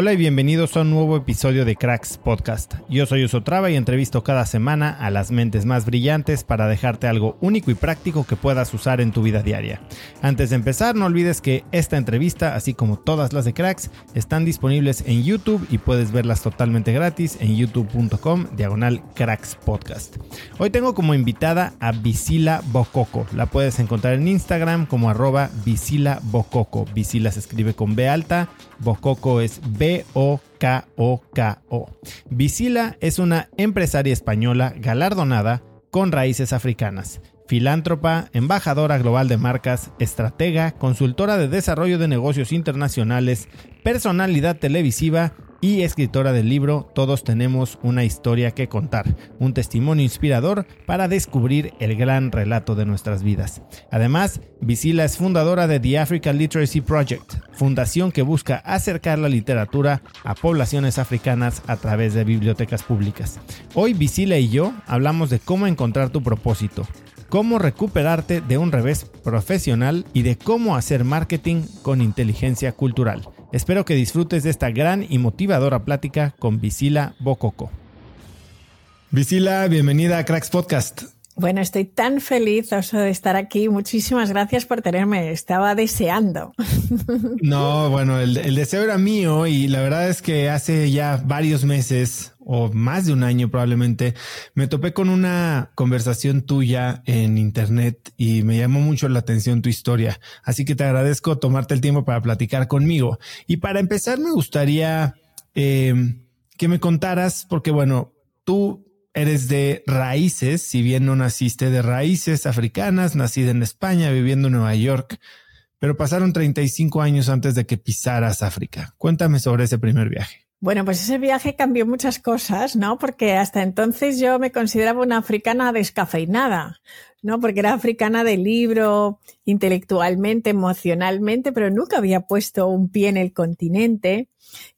Hola y bienvenidos a un nuevo episodio de Cracks Podcast. Yo soy Osotrava y entrevisto cada semana a las mentes más brillantes para dejarte algo único y práctico que puedas usar en tu vida diaria. Antes de empezar, no olvides que esta entrevista, así como todas las de Cracks, están disponibles en YouTube y puedes verlas totalmente gratis en youtube.com diagonal Cracks Podcast. Hoy tengo como invitada a Visila Bococo. La puedes encontrar en Instagram como arroba Visila Bococo. Visila se escribe con B alta, Bococo es B-O-K-O-K-O. Visila es una empresaria española galardonada con raíces africanas, filántropa, embajadora global de marcas, estratega, consultora de desarrollo de negocios internacionales, personalidad televisiva y escritora del libro Todos tenemos una historia que contar, un testimonio inspirador para descubrir el gran relato de nuestras vidas. Además, Visila es fundadora de The Africa Literacy Project, fundación que busca acercar la literatura a poblaciones africanas a través de bibliotecas públicas. Hoy Visila y yo hablamos de cómo encontrar tu propósito, cómo recuperarte de un revés profesional y de cómo hacer marketing con inteligencia cultural. Espero que disfrutes de esta gran y motivadora plática con Visila Bococo. Visila, bienvenida a Cracks Podcast. Bueno, estoy tan feliz de estar aquí. Muchísimas gracias por tenerme. Estaba deseando. No, bueno, el, deseo era mío y la verdad es que hace ya varios meses o más de un año probablemente me topé con una conversación tuya en internet y me llamó mucho la atención tu historia. Así que te agradezco tomarte el tiempo para platicar conmigo. Y para empezar me gustaría eh, que me contaras, porque bueno, tú eres de raíces, si bien no naciste de raíces africanas, nacida en España, viviendo en Nueva York, pero pasaron 35 años antes de que pisaras África. Cuéntame sobre ese primer viaje. Bueno, pues ese viaje cambió muchas cosas, ¿no? Porque hasta entonces yo me consideraba una africana descafeinada, ¿no? Porque era africana de libro, intelectualmente, emocionalmente, pero nunca había puesto un pie en el continente.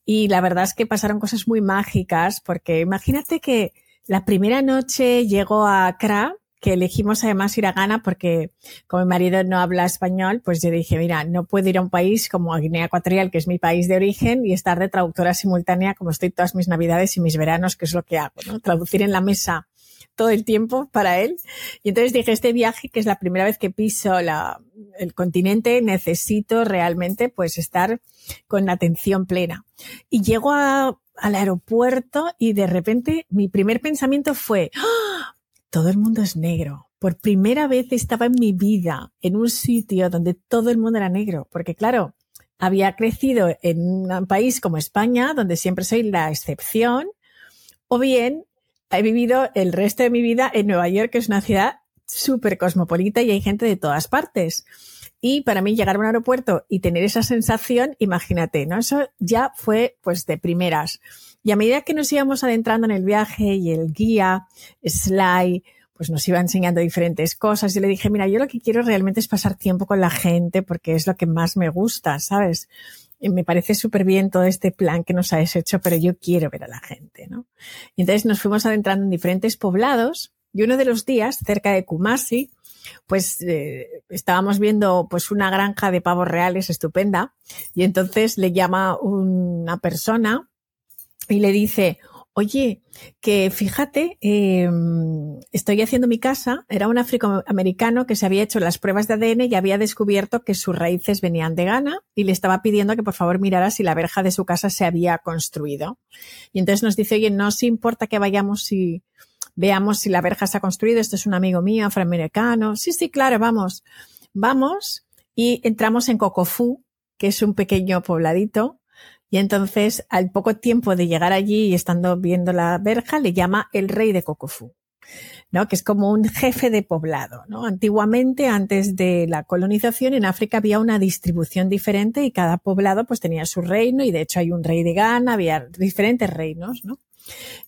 Y la verdad es que pasaron cosas muy mágicas, porque imagínate que la primera noche llego a Accra, que elegimos además ir a Ghana porque como mi marido no habla español, pues yo dije, mira, no puedo ir a un país como Guinea Ecuatorial, que es mi país de origen, y estar de traductora simultánea como estoy todas mis navidades y mis veranos, que es lo que hago, ¿no? Traducir en la mesa todo el tiempo para él. Y entonces dije, este viaje, que es la primera vez que piso la, el continente, necesito realmente pues estar con atención plena. Y llego a, al aeropuerto y de repente mi primer pensamiento fue, ¡Ah! todo el mundo es negro. Por primera vez estaba en mi vida en un sitio donde todo el mundo era negro, porque claro, había crecido en un país como España, donde siempre soy la excepción, o bien he vivido el resto de mi vida en Nueva York, que es una ciudad súper cosmopolita y hay gente de todas partes. Y para mí llegar a un aeropuerto y tener esa sensación, imagínate, ¿no? Eso ya fue pues de primeras. Y a medida que nos íbamos adentrando en el viaje y el guía, Sly, pues nos iba enseñando diferentes cosas. Y le dije, mira, yo lo que quiero realmente es pasar tiempo con la gente porque es lo que más me gusta, ¿sabes? Y me parece súper bien todo este plan que nos has hecho, pero yo quiero ver a la gente, ¿no? Y entonces nos fuimos adentrando en diferentes poblados y uno de los días, cerca de Kumasi, pues eh, estábamos viendo pues una granja de pavos reales estupenda y entonces le llama una persona y le dice, oye, que fíjate, em, estoy haciendo mi casa, era un afroamericano que se había hecho las pruebas de ADN y había descubierto que sus raíces venían de Ghana y le estaba pidiendo que por favor mirara si la verja de su casa se había construido. Y entonces nos dice, oye, no os importa que vayamos y veamos si la verja se ha construido. Este es un amigo mío, afroamericano. Sí, sí, claro, vamos. Vamos y entramos en Cocofú, que es un pequeño pobladito. Y entonces, al poco tiempo de llegar allí y estando viendo la verja, le llama el rey de Cocofú. ¿no? que es como un jefe de poblado. ¿no? Antiguamente, antes de la colonización, en África había una distribución diferente y cada poblado pues tenía su reino y de hecho hay un rey de Ghana, había diferentes reinos. ¿no?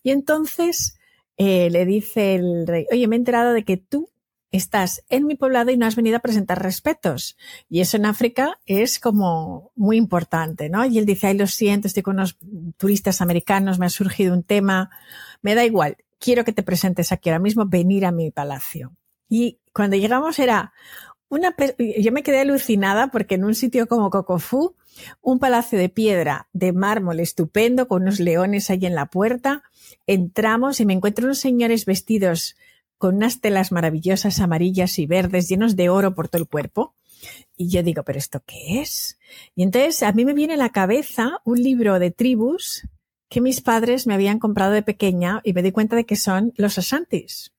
Y entonces eh, le dice el rey, oye, me he enterado de que tú estás en mi poblado y no has venido a presentar respetos. Y eso en África es como muy importante, ¿no? Y él dice, ay, lo siento, estoy con unos turistas americanos, me ha surgido un tema, me da igual, quiero que te presentes aquí ahora mismo, venir a mi palacio. Y cuando llegamos era una, yo me quedé alucinada porque en un sitio como Cocofú, un palacio de piedra, de mármol estupendo, con unos leones ahí en la puerta, entramos y me encuentro unos señores vestidos con unas telas maravillosas amarillas y verdes llenos de oro por todo el cuerpo. Y yo digo, ¿pero esto qué es? Y entonces a mí me viene a la cabeza un libro de tribus que mis padres me habían comprado de pequeña y me di cuenta de que son los asantis.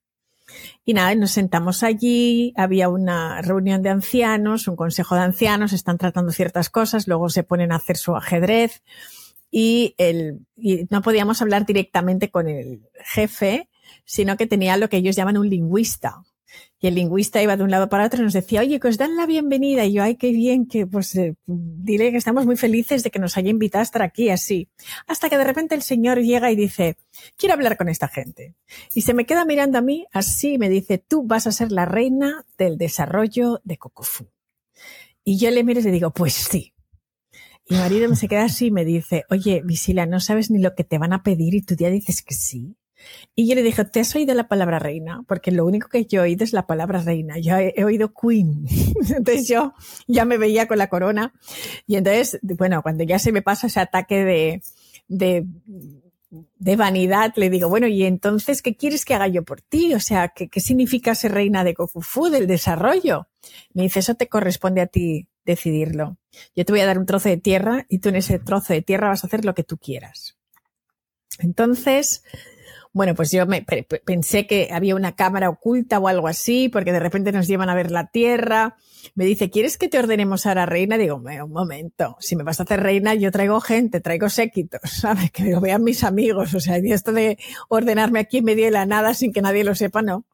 Y nada, nos sentamos allí, había una reunión de ancianos, un consejo de ancianos, están tratando ciertas cosas, luego se ponen a hacer su ajedrez y, el, y no podíamos hablar directamente con el jefe, sino que tenía lo que ellos llaman un lingüista. Y el lingüista iba de un lado para otro y nos decía, oye, que os dan la bienvenida. Y yo, ay, qué bien, que pues eh, dile que estamos muy felices de que nos haya invitado a estar aquí así. Hasta que de repente el señor llega y dice, quiero hablar con esta gente. Y se me queda mirando a mí así y me dice, tú vas a ser la reina del desarrollo de Cocofú. Y yo le miro y le digo, pues sí. Y mi marido me se queda así y me dice, oye, Visila, no sabes ni lo que te van a pedir y tú ya dices que sí. Y yo le dije, ¿te has oído la palabra reina? Porque lo único que yo he oído es la palabra reina. Yo he, oído queen. entonces yo ya me veía con la corona. Y entonces, bueno, cuando ya se me pasa ese ataque de, de, vanidad, le digo, bueno, ¿y entonces qué quieres que haga yo por ti? O sea, ¿qué, qué significa ser reina de Kokufu, del desarrollo? Me dice, eso te corresponde a ti decidirlo. Yo te voy a dar un trozo de tierra y tú en ese trozo de tierra vas a hacer lo que tú quieras. Entonces, bueno, pues yo me, pensé que había una cámara oculta o algo así, porque de repente nos llevan a ver la tierra. Me dice, ¿quieres que te ordenemos ahora reina? Digo, un momento, si me vas a hacer reina, yo traigo gente, traigo séquitos, ¿sabes? Que lo vean mis amigos. O sea, y esto de ordenarme aquí en medio de la nada sin que nadie lo sepa, no.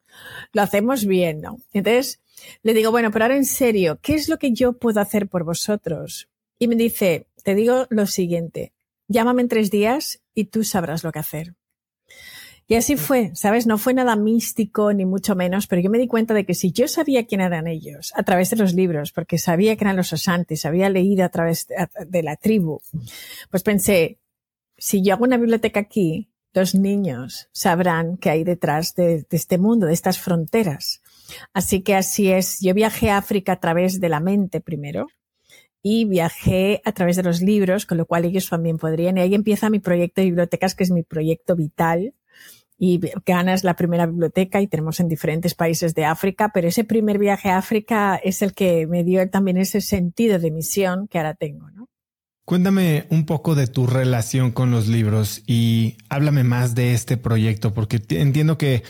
Lo hacemos bien, ¿no? Entonces, le digo, bueno, pero ahora en serio, ¿qué es lo que yo puedo hacer por vosotros? Y me dice, te digo lo siguiente, llámame en tres días y tú sabrás lo que hacer. Y así fue, ¿sabes? No fue nada místico ni mucho menos, pero yo me di cuenta de que si yo sabía quién eran ellos a través de los libros, porque sabía que eran los osantes, había leído a través de la tribu, pues pensé, si yo hago una biblioteca aquí, los niños sabrán qué hay detrás de, este mundo, de estas fronteras. Así que así es. Yo viajé a África a través de la mente primero y viajé a través de los libros, con lo cual ellos también podrían. Y ahí empieza mi proyecto de bibliotecas, que es mi proyecto vital. Y Ghana es la primera biblioteca y tenemos en diferentes países de África, pero ese primer viaje a África es el que me dio también ese sentido de misión que ahora tengo. Cuéntame un poco de tu relación con los libros y háblame más de este proyecto, porque entiendo que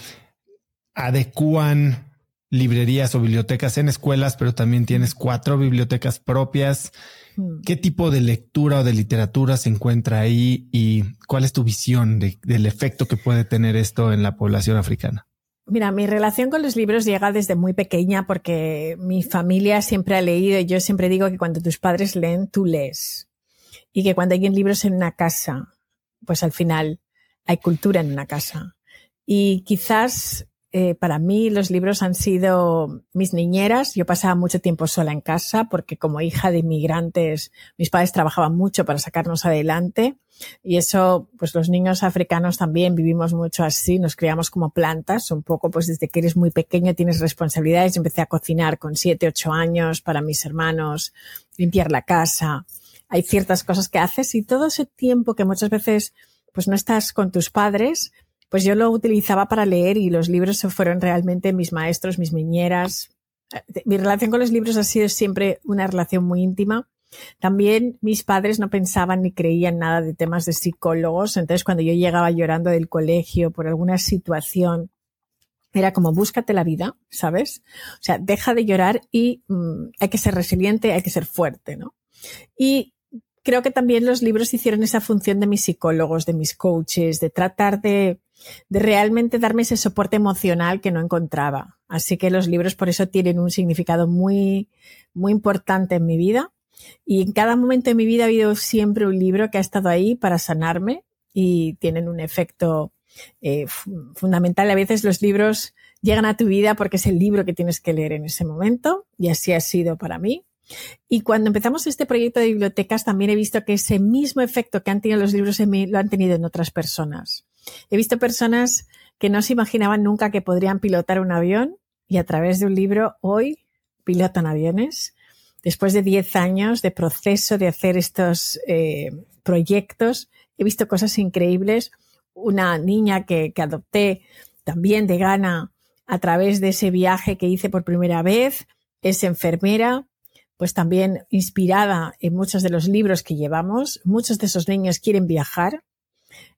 adecúan librerías o bibliotecas en escuelas, pero también tienes cuatro bibliotecas propias. Mm. ¿Qué tipo de lectura o de literatura se encuentra ahí y cuál es tu visión del efecto que puede tener esto en la población africana? Mira, mi relación con los libros llega desde muy pequeña porque mi familia siempre ha leído y yo siempre digo que cuando tus padres leen, tú lees. Y que cuando hay libros en una casa, pues al final hay cultura en una casa. Y quizás eh, para mí los libros han sido mis niñeras. Yo pasaba mucho tiempo sola en casa porque como hija de inmigrantes, mis padres trabajaban mucho para sacarnos adelante. Y eso, pues los niños africanos también vivimos mucho así, nos criamos como plantas, un poco pues desde que eres muy pequeño tienes responsabilidades. Yo empecé a cocinar con siete, ocho años para mis hermanos, limpiar la casa. Hay ciertas cosas que haces y todo ese tiempo que muchas veces pues no estás con tus padres, pues yo lo utilizaba para leer y los libros fueron realmente mis maestros, mis niñeras. Mi relación con los libros ha sido siempre una relación muy íntima. También mis padres no pensaban ni creían nada de temas de psicólogos. Entonces, cuando yo llegaba llorando del colegio por alguna situación, era como búscate la vida, ¿sabes? O sea, deja de llorar y mm, hay que ser resiliente, hay que ser fuerte, ¿no? Y creo que también los libros hicieron esa función de mis psicólogos, de mis coaches, de tratar de de realmente darme ese soporte emocional que no encontraba. Así que los libros por eso tienen un significado muy, muy importante en mi vida. Y en cada momento de mi vida ha habido siempre un libro que ha estado ahí para sanarme y tienen un efecto eh, fundamental. A veces los libros llegan a tu vida porque es el libro que tienes que leer en ese momento y así ha sido para mí. Y cuando empezamos este proyecto de bibliotecas también he visto que ese mismo efecto que han tenido los libros en mí lo han tenido en otras personas. He visto personas que no se imaginaban nunca que podrían pilotar un avión y a través de un libro hoy pilotan aviones. Después de 10 años de proceso de hacer estos eh, proyectos, he visto cosas increíbles. Una niña que, que adopté también de Ghana a través de ese viaje que hice por primera vez, es enfermera, pues también inspirada en muchos de los libros que llevamos. Muchos de esos niños quieren viajar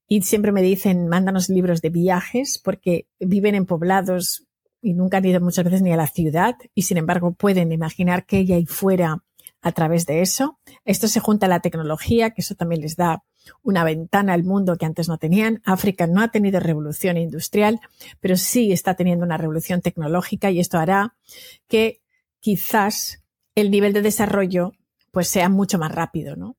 y siempre me dicen, mándanos libros de viajes porque viven en poblados y nunca han ido muchas veces ni a la ciudad y sin embargo pueden imaginar que ella y fuera a través de eso. Esto se junta a la tecnología, que eso también les da una ventana al mundo que antes no tenían. África no ha tenido revolución industrial, pero sí está teniendo una revolución tecnológica y esto hará que quizás el nivel de desarrollo pues sea mucho más rápido, ¿no?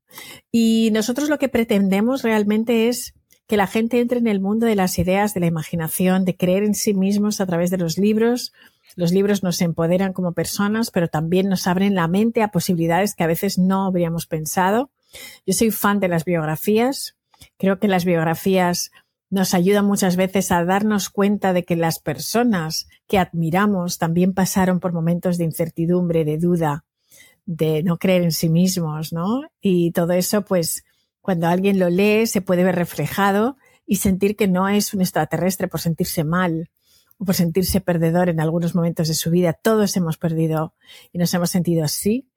Y nosotros lo que pretendemos realmente es que la gente entre en el mundo de las ideas, de la imaginación, de creer en sí mismos a través de los libros. Los libros nos empoderan como personas, pero también nos abren la mente a posibilidades que a veces no habríamos pensado. Yo soy fan de las biografías. Creo que las biografías nos ayudan muchas veces a darnos cuenta de que las personas que admiramos también pasaron por momentos de incertidumbre, de duda, de no creer en sí mismos, ¿no? Y todo eso, pues, cuando alguien lo lee se puede ver reflejado y sentir que no es un extraterrestre por sentirse mal o por sentirse perdedor en algunos momentos de su vida. Todos hemos perdido y nos hemos sentido así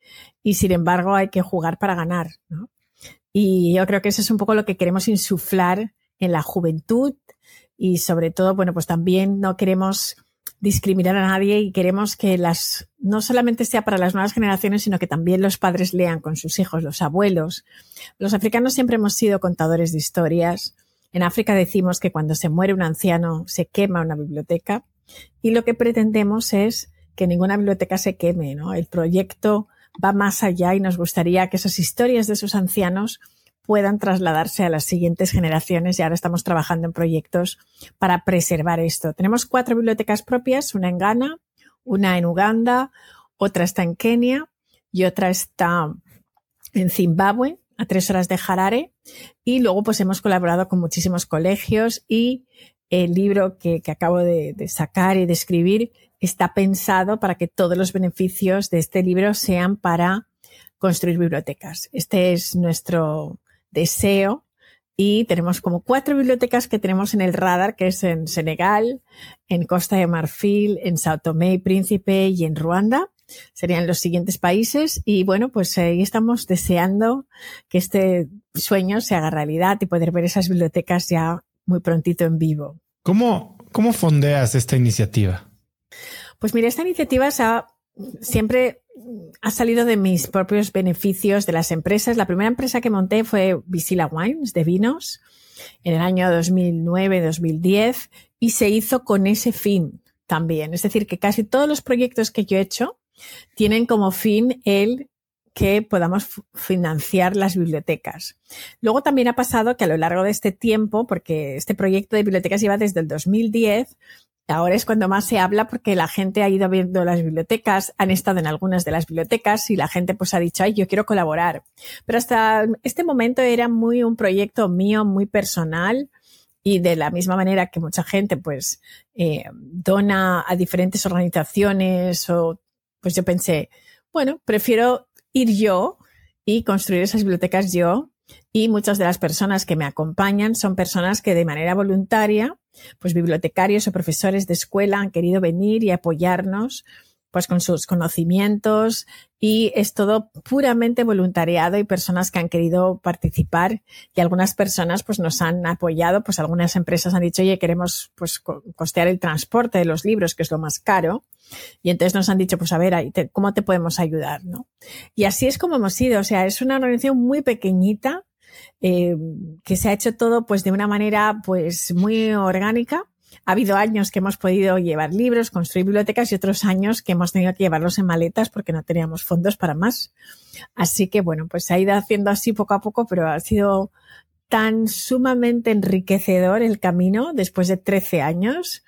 y sin embargo hay que jugar para ganar. Y yo creo que eso es un poco lo que queremos insuflar en la juventud y sobre todo, bueno, pues también no queremos discriminar a nadie y queremos que las, no solamente sea para las nuevas generaciones, sino que también los padres lean con sus hijos, los abuelos. Los africanos siempre hemos sido contadores de historias. En África decimos que cuando se muere un anciano se quema una biblioteca y lo que pretendemos es que ninguna biblioteca se queme, ¿no? El proyecto va más allá y nos gustaría que esas historias de esos ancianos puedan trasladarse a las siguientes generaciones y ahora estamos trabajando en proyectos para preservar esto. Tenemos cuatro bibliotecas propias, una en Ghana, una en Uganda, otra está en Kenia y otra está en Zimbabue, a tres horas de Harare. Y luego pues hemos colaborado con muchísimos colegios y el libro que, acabo de, de sacar y de escribir está pensado para que todos los beneficios de este libro sean para construir bibliotecas. Este es nuestro, deseo y tenemos como cuatro bibliotecas que tenemos en el radar, que es en Senegal, en Costa de Marfil, en Sao Tomé y Príncipe y en Ruanda. serían los siguientes países y bueno, pues ahí estamos deseando que este sueño se haga realidad y poder ver esas bibliotecas ya muy prontito en vivo. ¿Cómo, cómo fondeas esta iniciativa? Pues mira, esta iniciativa siempre ha salido de mis propios beneficios de las empresas. La primera empresa que monté fue Visila Wines de vinos en el año 2009-2010 y se hizo con ese fin también. Es decir, que casi todos los proyectos que yo he hecho tienen como fin el que podamos financiar las bibliotecas. Luego también ha pasado que a lo largo de este tiempo, porque este proyecto de bibliotecas lleva desde el 2010, ahora es cuando más se habla porque la gente ha ido viendo las bibliotecas, han estado en algunas de las bibliotecas y la gente pues ha dicho, ay, yo quiero colaborar. Pero hasta este momento era muy un proyecto mío, muy personal, y de la misma manera que mucha gente pues eh, dona a diferentes organizaciones o pues yo pensé, bueno, prefiero ir yo y construir esas bibliotecas yo y muchas de las personas que me acompañan son personas que de manera voluntaria, pues bibliotecarios o profesores de escuela han querido venir y apoyarnos pues con sus conocimientos y es todo puramente voluntariado y personas que han querido participar y algunas personas pues nos han apoyado, pues algunas empresas han dicho, oye, queremos pues costear el transporte de los libros, que es lo más caro. Y entonces nos han dicho, pues a ver, ¿cómo te podemos ayudar? ¿no? Y así es como hemos ido. O sea, es una organización muy pequeñita, eh, que se ha hecho todo pues de una manera pues muy orgánica ha habido años que hemos podido llevar libros, construir bibliotecas y otros años que hemos tenido que llevarlos en maletas porque no teníamos fondos para más. Así que bueno, pues se ha ido haciendo así poco a poco, pero ha sido tan sumamente enriquecedor el camino después de 13 años,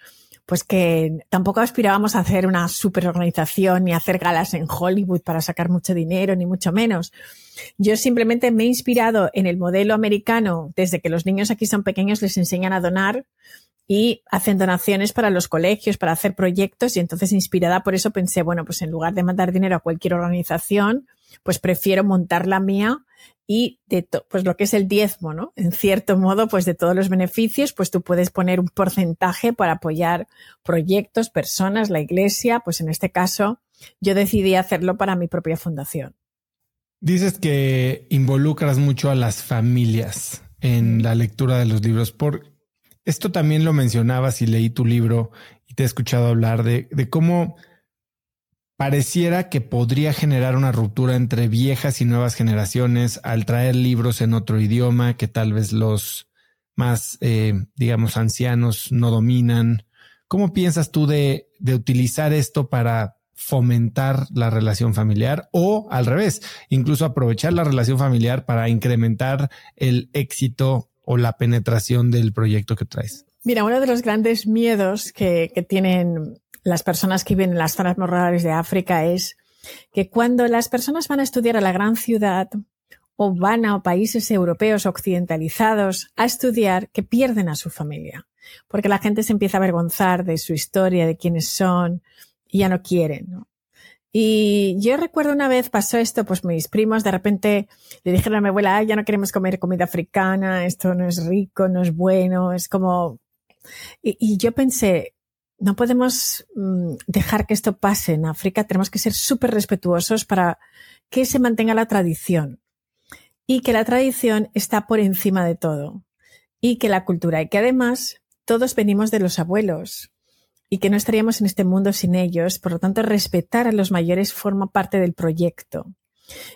pues que tampoco aspirábamos a hacer una super organización ni hacer galas en Hollywood para sacar mucho dinero, ni mucho menos. Yo simplemente me he inspirado en el modelo americano desde que los niños aquí son pequeños les enseñan a donar y hacen donaciones para los colegios, para hacer proyectos y entonces inspirada por eso pensé, bueno, pues en lugar de mandar dinero a cualquier organización, pues prefiero montar la mía y de pues lo que es el diezmo, ¿no? En cierto modo, pues de todos los beneficios, pues tú puedes poner un porcentaje para apoyar proyectos, personas, la iglesia, pues en este caso yo decidí hacerlo para mi propia fundación. Dices que involucras mucho a las familias en la lectura de los libros. ¿Por esto también lo mencionabas y leí tu libro y te he escuchado hablar de, cómo pareciera que podría generar una ruptura entre viejas y nuevas generaciones al traer libros en otro idioma que tal vez los más, eh, digamos, ancianos no dominan. ¿Cómo piensas tú de, de utilizar esto para fomentar la relación familiar o al revés, incluso aprovechar la relación familiar para incrementar el éxito o la penetración del proyecto que traes? Mira, uno de los grandes miedos que, tienen las personas que viven en las zonas más rurales de África es que cuando las personas van a estudiar a la gran ciudad o van a países europeos occidentalizados a estudiar, que pierden a su familia. Porque la gente se empieza a avergonzar de su historia, de quiénes son, y ya no quieren. Y yo recuerdo una vez pasó esto, pues mis primos de repente le dijeron a mi abuela, ya no queremos comer comida africana, esto no es rico, no es bueno, es como... Y, yo pensé, no podemos mm, dejar que esto pase en África, tenemos que ser súper respetuosos para que se mantenga la tradición y que la tradición está por encima de todo y que la cultura y que además todos venimos de los abuelos y que no estaríamos en este mundo sin ellos. Por lo tanto, respetar a los mayores forma parte del proyecto.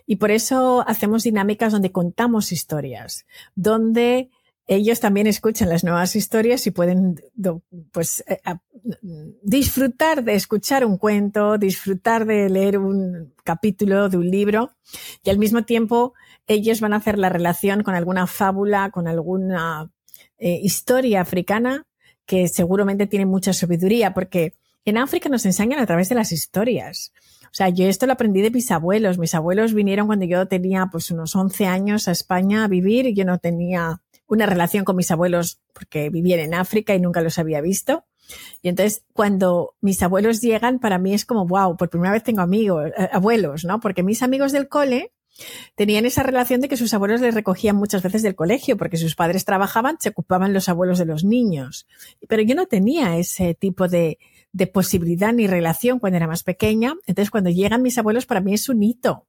Y por eso hacemos dinámicas donde contamos historias, donde ellos también escuchan las nuevas historias y pueden pues, eh, disfrutar de escuchar un cuento, disfrutar de leer un capítulo de un libro y al mismo tiempo ellos van a hacer la relación con alguna fábula, con alguna eh, historia africana que seguramente tiene mucha sabiduría, porque en África nos enseñan a través de las historias. O sea, yo esto lo aprendí de mis abuelos. Mis abuelos vinieron cuando yo tenía pues unos 11 años a España a vivir y yo no tenía una relación con mis abuelos porque vivían en África y nunca los había visto. Y entonces cuando mis abuelos llegan, para mí es como, wow, por primera vez tengo amigos, eh, abuelos, ¿no? Porque mis amigos del cole tenían esa relación de que sus abuelos les recogían muchas veces del colegio, porque sus padres trabajaban, se ocupaban los abuelos de los niños. Pero yo no tenía ese tipo de, de posibilidad ni relación cuando era más pequeña. Entonces, cuando llegan mis abuelos, para mí es un hito.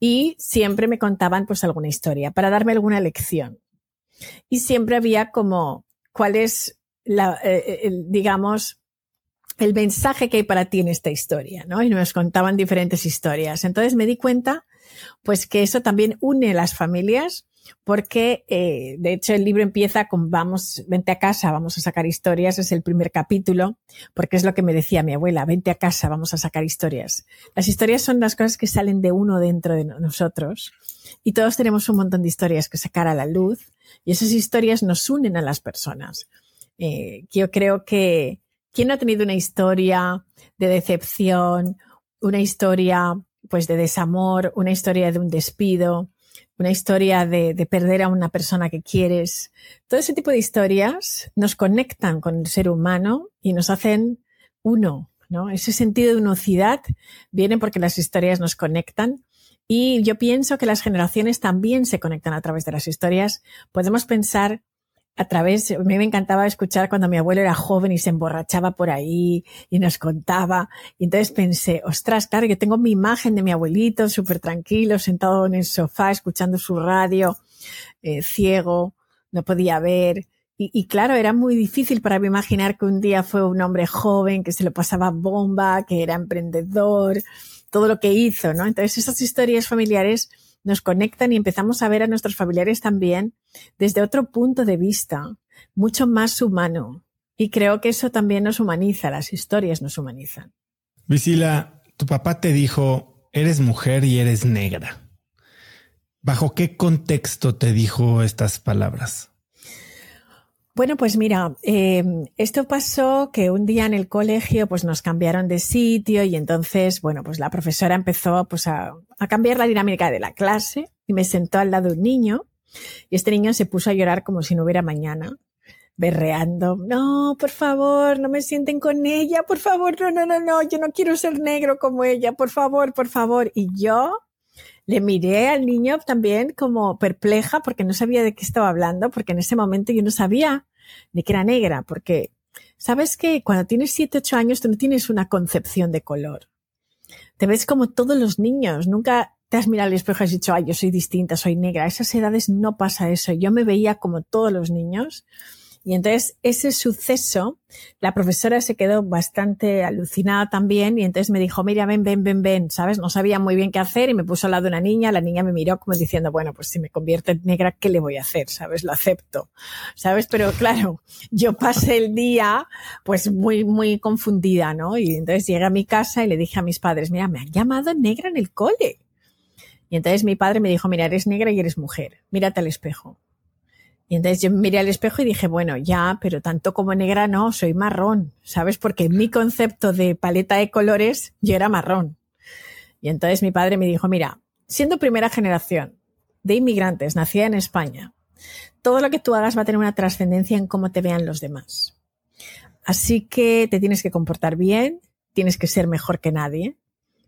Y siempre me contaban pues alguna historia para darme alguna lección. Y siempre había como, ¿cuál es la, eh, digamos, el mensaje que hay para ti en esta historia, ¿no? Y nos contaban diferentes historias. Entonces me di cuenta, pues que eso también une las familias, porque eh, de hecho el libro empieza con vamos, vente a casa, vamos a sacar historias, es el primer capítulo, porque es lo que me decía mi abuela, vente a casa, vamos a sacar historias. Las historias son las cosas que salen de uno dentro de nosotros y todos tenemos un montón de historias que sacar a la luz y esas historias nos unen a las personas. Eh, yo creo que ¿quién no ha tenido una historia de decepción, una historia pues de desamor, una historia de un despido, una historia de, de, perder a una persona que quieres. Todo ese tipo de historias nos conectan con el ser humano y nos hacen uno, ¿no? Ese sentido de unocidad viene porque las historias nos conectan. Y yo pienso que las generaciones también se conectan a través de las historias. Podemos pensar a través, a mí me encantaba escuchar cuando mi abuelo era joven y se emborrachaba por ahí y nos contaba. Y entonces pensé, ostras, claro, yo tengo mi imagen de mi abuelito súper tranquilo, sentado en el sofá, escuchando su radio, eh, ciego, no podía ver. Y, y, claro, era muy difícil para mí imaginar que un día fue un hombre joven, que se lo pasaba bomba, que era emprendedor, todo lo que hizo, ¿no? Entonces esas historias familiares nos conectan y empezamos a ver a nuestros familiares también desde otro punto de vista, mucho más humano. Y creo que eso también nos humaniza, las historias nos humanizan. Visila, tu papá te dijo, eres mujer y eres negra. ¿Bajo qué contexto te dijo estas palabras? Bueno, pues mira, eh, esto pasó que un día en el colegio pues nos cambiaron de sitio y entonces, bueno, pues la profesora empezó pues a, a cambiar la dinámica de la clase y me sentó al lado de un niño y este niño se puso a llorar como si no hubiera mañana, berreando, no, por favor, no me sienten con ella, por favor, no, no, no, no, yo no quiero ser negro como ella, por favor, por favor. Y yo le miré al niño también como perpleja porque no sabía de qué estaba hablando, porque en ese momento yo no sabía de que era negra, porque sabes que cuando tienes 7, 8 años tú no tienes una concepción de color. Te ves como todos los niños, nunca te has mirado al espejo y has dicho, ay, yo soy distinta, soy negra. A esas edades no pasa eso. Yo me veía como todos los niños y entonces ese suceso, la profesora se quedó bastante alucinada también y entonces me dijo, mira, ven, ven, ven, ven, ¿sabes? No sabía muy bien qué hacer y me puso al lado de una niña, la niña me miró como diciendo, bueno, pues si me convierto en negra, ¿qué le voy a hacer? ¿Sabes? Lo acepto, ¿sabes? Pero claro, yo pasé el día pues muy, muy confundida, ¿no? Y entonces llegué a mi casa y le dije a mis padres, mira, me han llamado negra en el cole. Y entonces mi padre me dijo, mira, eres negra y eres mujer, mírate al espejo. Y entonces yo miré al espejo y dije, bueno, ya, pero tanto como negra no, soy marrón, ¿sabes? Porque mi concepto de paleta de colores yo era marrón. Y entonces mi padre me dijo, mira, siendo primera generación de inmigrantes, nacida en España, todo lo que tú hagas va a tener una trascendencia en cómo te vean los demás. Así que te tienes que comportar bien, tienes que ser mejor que nadie,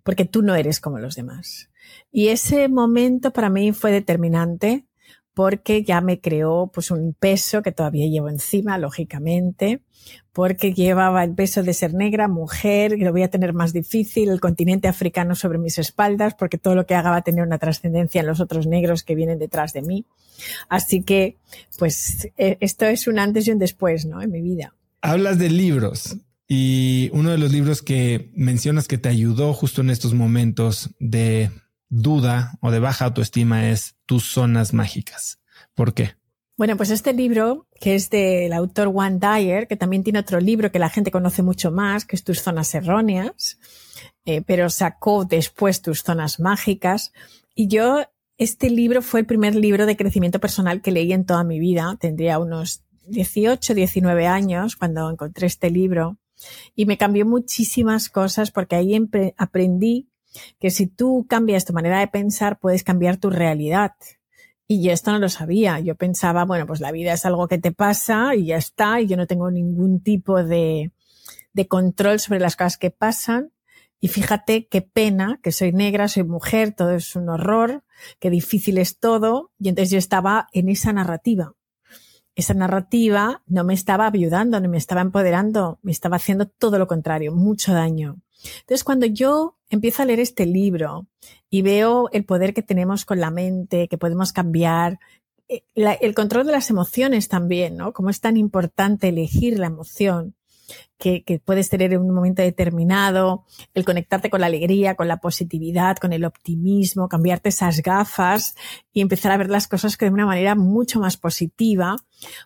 porque tú no eres como los demás. Y ese momento para mí fue determinante porque ya me creó pues un peso que todavía llevo encima, lógicamente, porque llevaba el peso de ser negra, mujer, y lo voy a tener más difícil, el continente africano sobre mis espaldas, porque todo lo que haga va a tener una trascendencia en los otros negros que vienen detrás de mí. Así que, pues, e, esto es un antes y un después, ¿no? En mi vida. Hablas de libros. Y uno de los libros que mencionas que te ayudó justo en estos momentos de duda o de baja autoestima es tus zonas mágicas. ¿Por qué? Bueno, pues este libro, que es del autor Juan Dyer, que también tiene otro libro que la gente conoce mucho más, que es Tus zonas erróneas, eh, pero sacó después Tus zonas mágicas. Y yo, este libro fue el primer libro de crecimiento personal que leí en toda mi vida. Tendría unos 18, 19 años cuando encontré este libro. Y me cambió muchísimas cosas porque ahí aprendí que si tú cambias tu manera de pensar, puedes cambiar tu realidad. Y yo esto no lo sabía. Yo pensaba, bueno, pues la vida es algo que te pasa y ya está, y yo no tengo ningún tipo de, de control sobre las cosas que pasan. Y fíjate qué pena que soy negra, soy mujer, todo es un horror, qué difícil es todo. Y entonces yo estaba en esa narrativa. Esa narrativa no me estaba ayudando, no me estaba empoderando, me estaba haciendo todo lo contrario, mucho daño. Entonces, cuando yo empiezo a leer este libro y veo el poder que tenemos con la mente, que podemos cambiar, eh, el control de las emociones también, ¿no? Como es tan importante elegir la emoción que, que, puedes tener en un momento determinado, el conectarte con la alegría, con la positividad, con el optimismo, cambiarte esas gafas y empezar a ver las cosas de una manera mucho más positiva,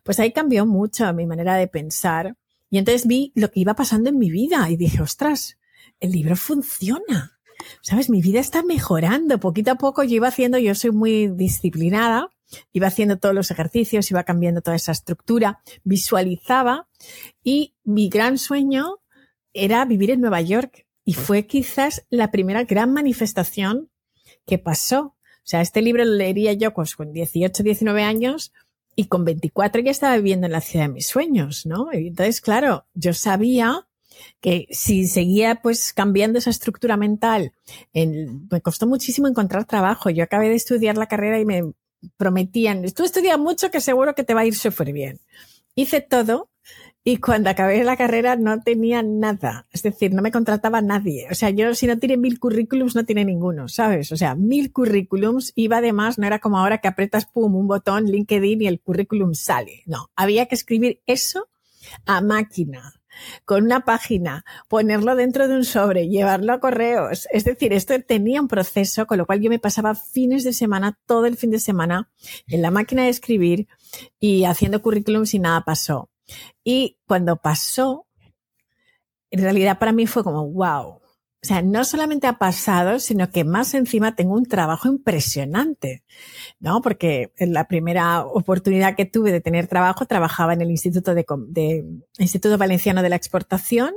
pues ahí cambió mucho mi manera de pensar. Y entonces vi lo que iba pasando en mi vida y dije, ostras, el libro funciona. Sabes, mi vida está mejorando. Poquito a poco yo iba haciendo, yo soy muy disciplinada, iba haciendo todos los ejercicios, iba cambiando toda esa estructura, visualizaba y mi gran sueño era vivir en Nueva York. Y fue quizás la primera gran manifestación que pasó. O sea, este libro lo leería yo con 18, 19 años y con 24 ya estaba viviendo en la ciudad de mis sueños, ¿no? Y entonces, claro, yo sabía que si seguía pues cambiando esa estructura mental, me costó muchísimo encontrar trabajo. Yo acabé de estudiar la carrera y me prometían, tú estudias mucho que seguro que te va a ir súper bien. Hice todo y cuando acabé la carrera no tenía nada. Es decir, no me contrataba nadie. O sea, yo si no tiene mil currículums, no tiene ninguno, ¿sabes? O sea, mil currículums. Iba además, no era como ahora que apretas, pum, un botón, LinkedIn y el currículum sale. No, había que escribir eso a máquina con una página, ponerlo dentro de un sobre, llevarlo a correos. Es decir, esto tenía un proceso, con lo cual yo me pasaba fines de semana, todo el fin de semana, en la máquina de escribir y haciendo currículums y nada pasó. Y cuando pasó, en realidad para mí fue como, wow, o sea, no solamente ha pasado, sino que más encima tengo un trabajo impresionante, ¿no? Porque en la primera oportunidad que tuve de tener trabajo, trabajaba en el Instituto de, de Instituto Valenciano de la Exportación.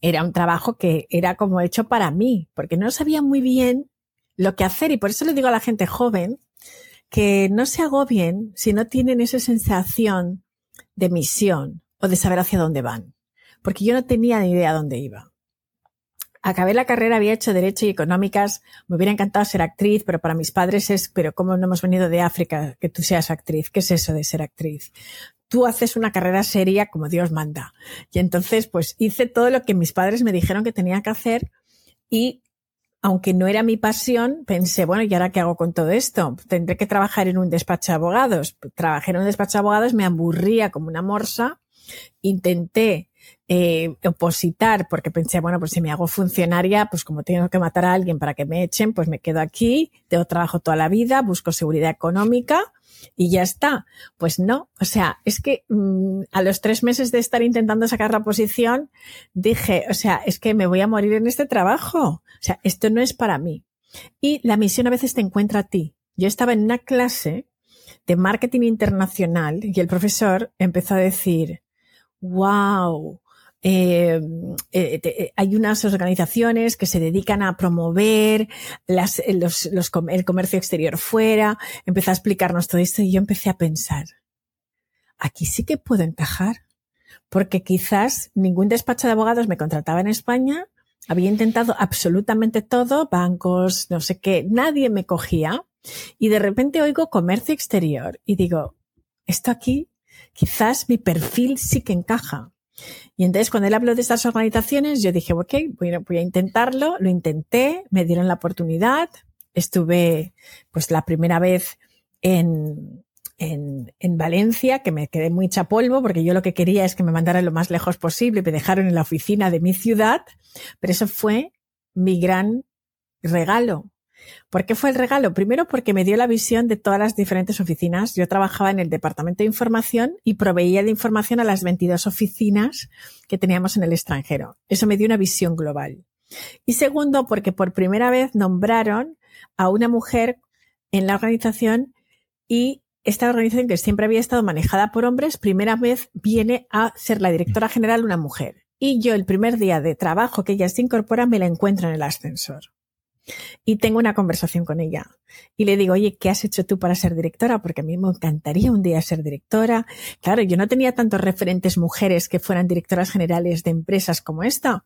Era un trabajo que era como hecho para mí, porque no sabía muy bien lo que hacer y por eso le digo a la gente joven que no se agobien si no tienen esa sensación de misión o de saber hacia dónde van, porque yo no tenía ni idea dónde iba acabé la carrera, había hecho Derecho y Económicas, me hubiera encantado ser actriz, pero para mis padres es, pero ¿cómo no hemos venido de África que tú seas actriz? ¿Qué es eso de ser actriz? Tú haces una carrera seria como Dios manda. Y entonces, pues hice todo lo que mis padres me dijeron que tenía que hacer y aunque no era mi pasión, pensé, bueno, ¿y ahora qué hago con todo esto? Tendré que trabajar en un despacho de abogados. Trabajé en un despacho de abogados, me aburría como una morsa. Intenté eh, opositar porque pensé, bueno, pues si me hago funcionaria, pues como tengo que matar a alguien para que me echen, pues me quedo aquí, tengo trabajo toda la vida, busco seguridad económica y ya está. Pues no, o sea, es que mm, a los tres meses de estar intentando sacar la posición, dije, o sea, es que me voy a morir en este trabajo. O sea, esto no es para mí. Y la misión a veces te encuentra a ti. Yo estaba en una clase de marketing internacional y el profesor empezó a decir, wow, eh, eh, eh, hay unas organizaciones que se dedican a promover las, los, los, el comercio exterior fuera. Empezó a explicarnos todo esto y yo empecé a pensar, aquí sí que puedo encajar, porque quizás ningún despacho de abogados me contrataba en España. Había intentado absolutamente todo, bancos, no sé qué, nadie me cogía. Y de repente oigo comercio exterior y digo, esto aquí, quizás mi perfil sí que encaja. Y entonces cuando él habló de estas organizaciones, yo dije, ok, voy, voy a intentarlo, lo intenté, me dieron la oportunidad, estuve pues la primera vez en, en, en, Valencia, que me quedé muy polvo, porque yo lo que quería es que me mandaran lo más lejos posible me dejaron en la oficina de mi ciudad, pero eso fue mi gran regalo, ¿Por qué fue el regalo? Primero porque me dio la visión de todas las diferentes oficinas. Yo trabajaba en el departamento de información y proveía de información a las 22 oficinas que teníamos en el extranjero. Eso me dio una visión global. Y segundo, porque por primera vez nombraron a una mujer en la organización y esta organización que siempre había estado manejada por hombres, primera vez viene a ser la directora general una mujer. Y yo el primer día de trabajo que ella se incorpora me la encuentro en el ascensor. Y tengo una conversación con ella. Y le digo, oye, ¿qué has hecho tú para ser directora? Porque a mí me encantaría un día ser directora. Claro, yo no tenía tantos referentes mujeres que fueran directoras generales de empresas como esta.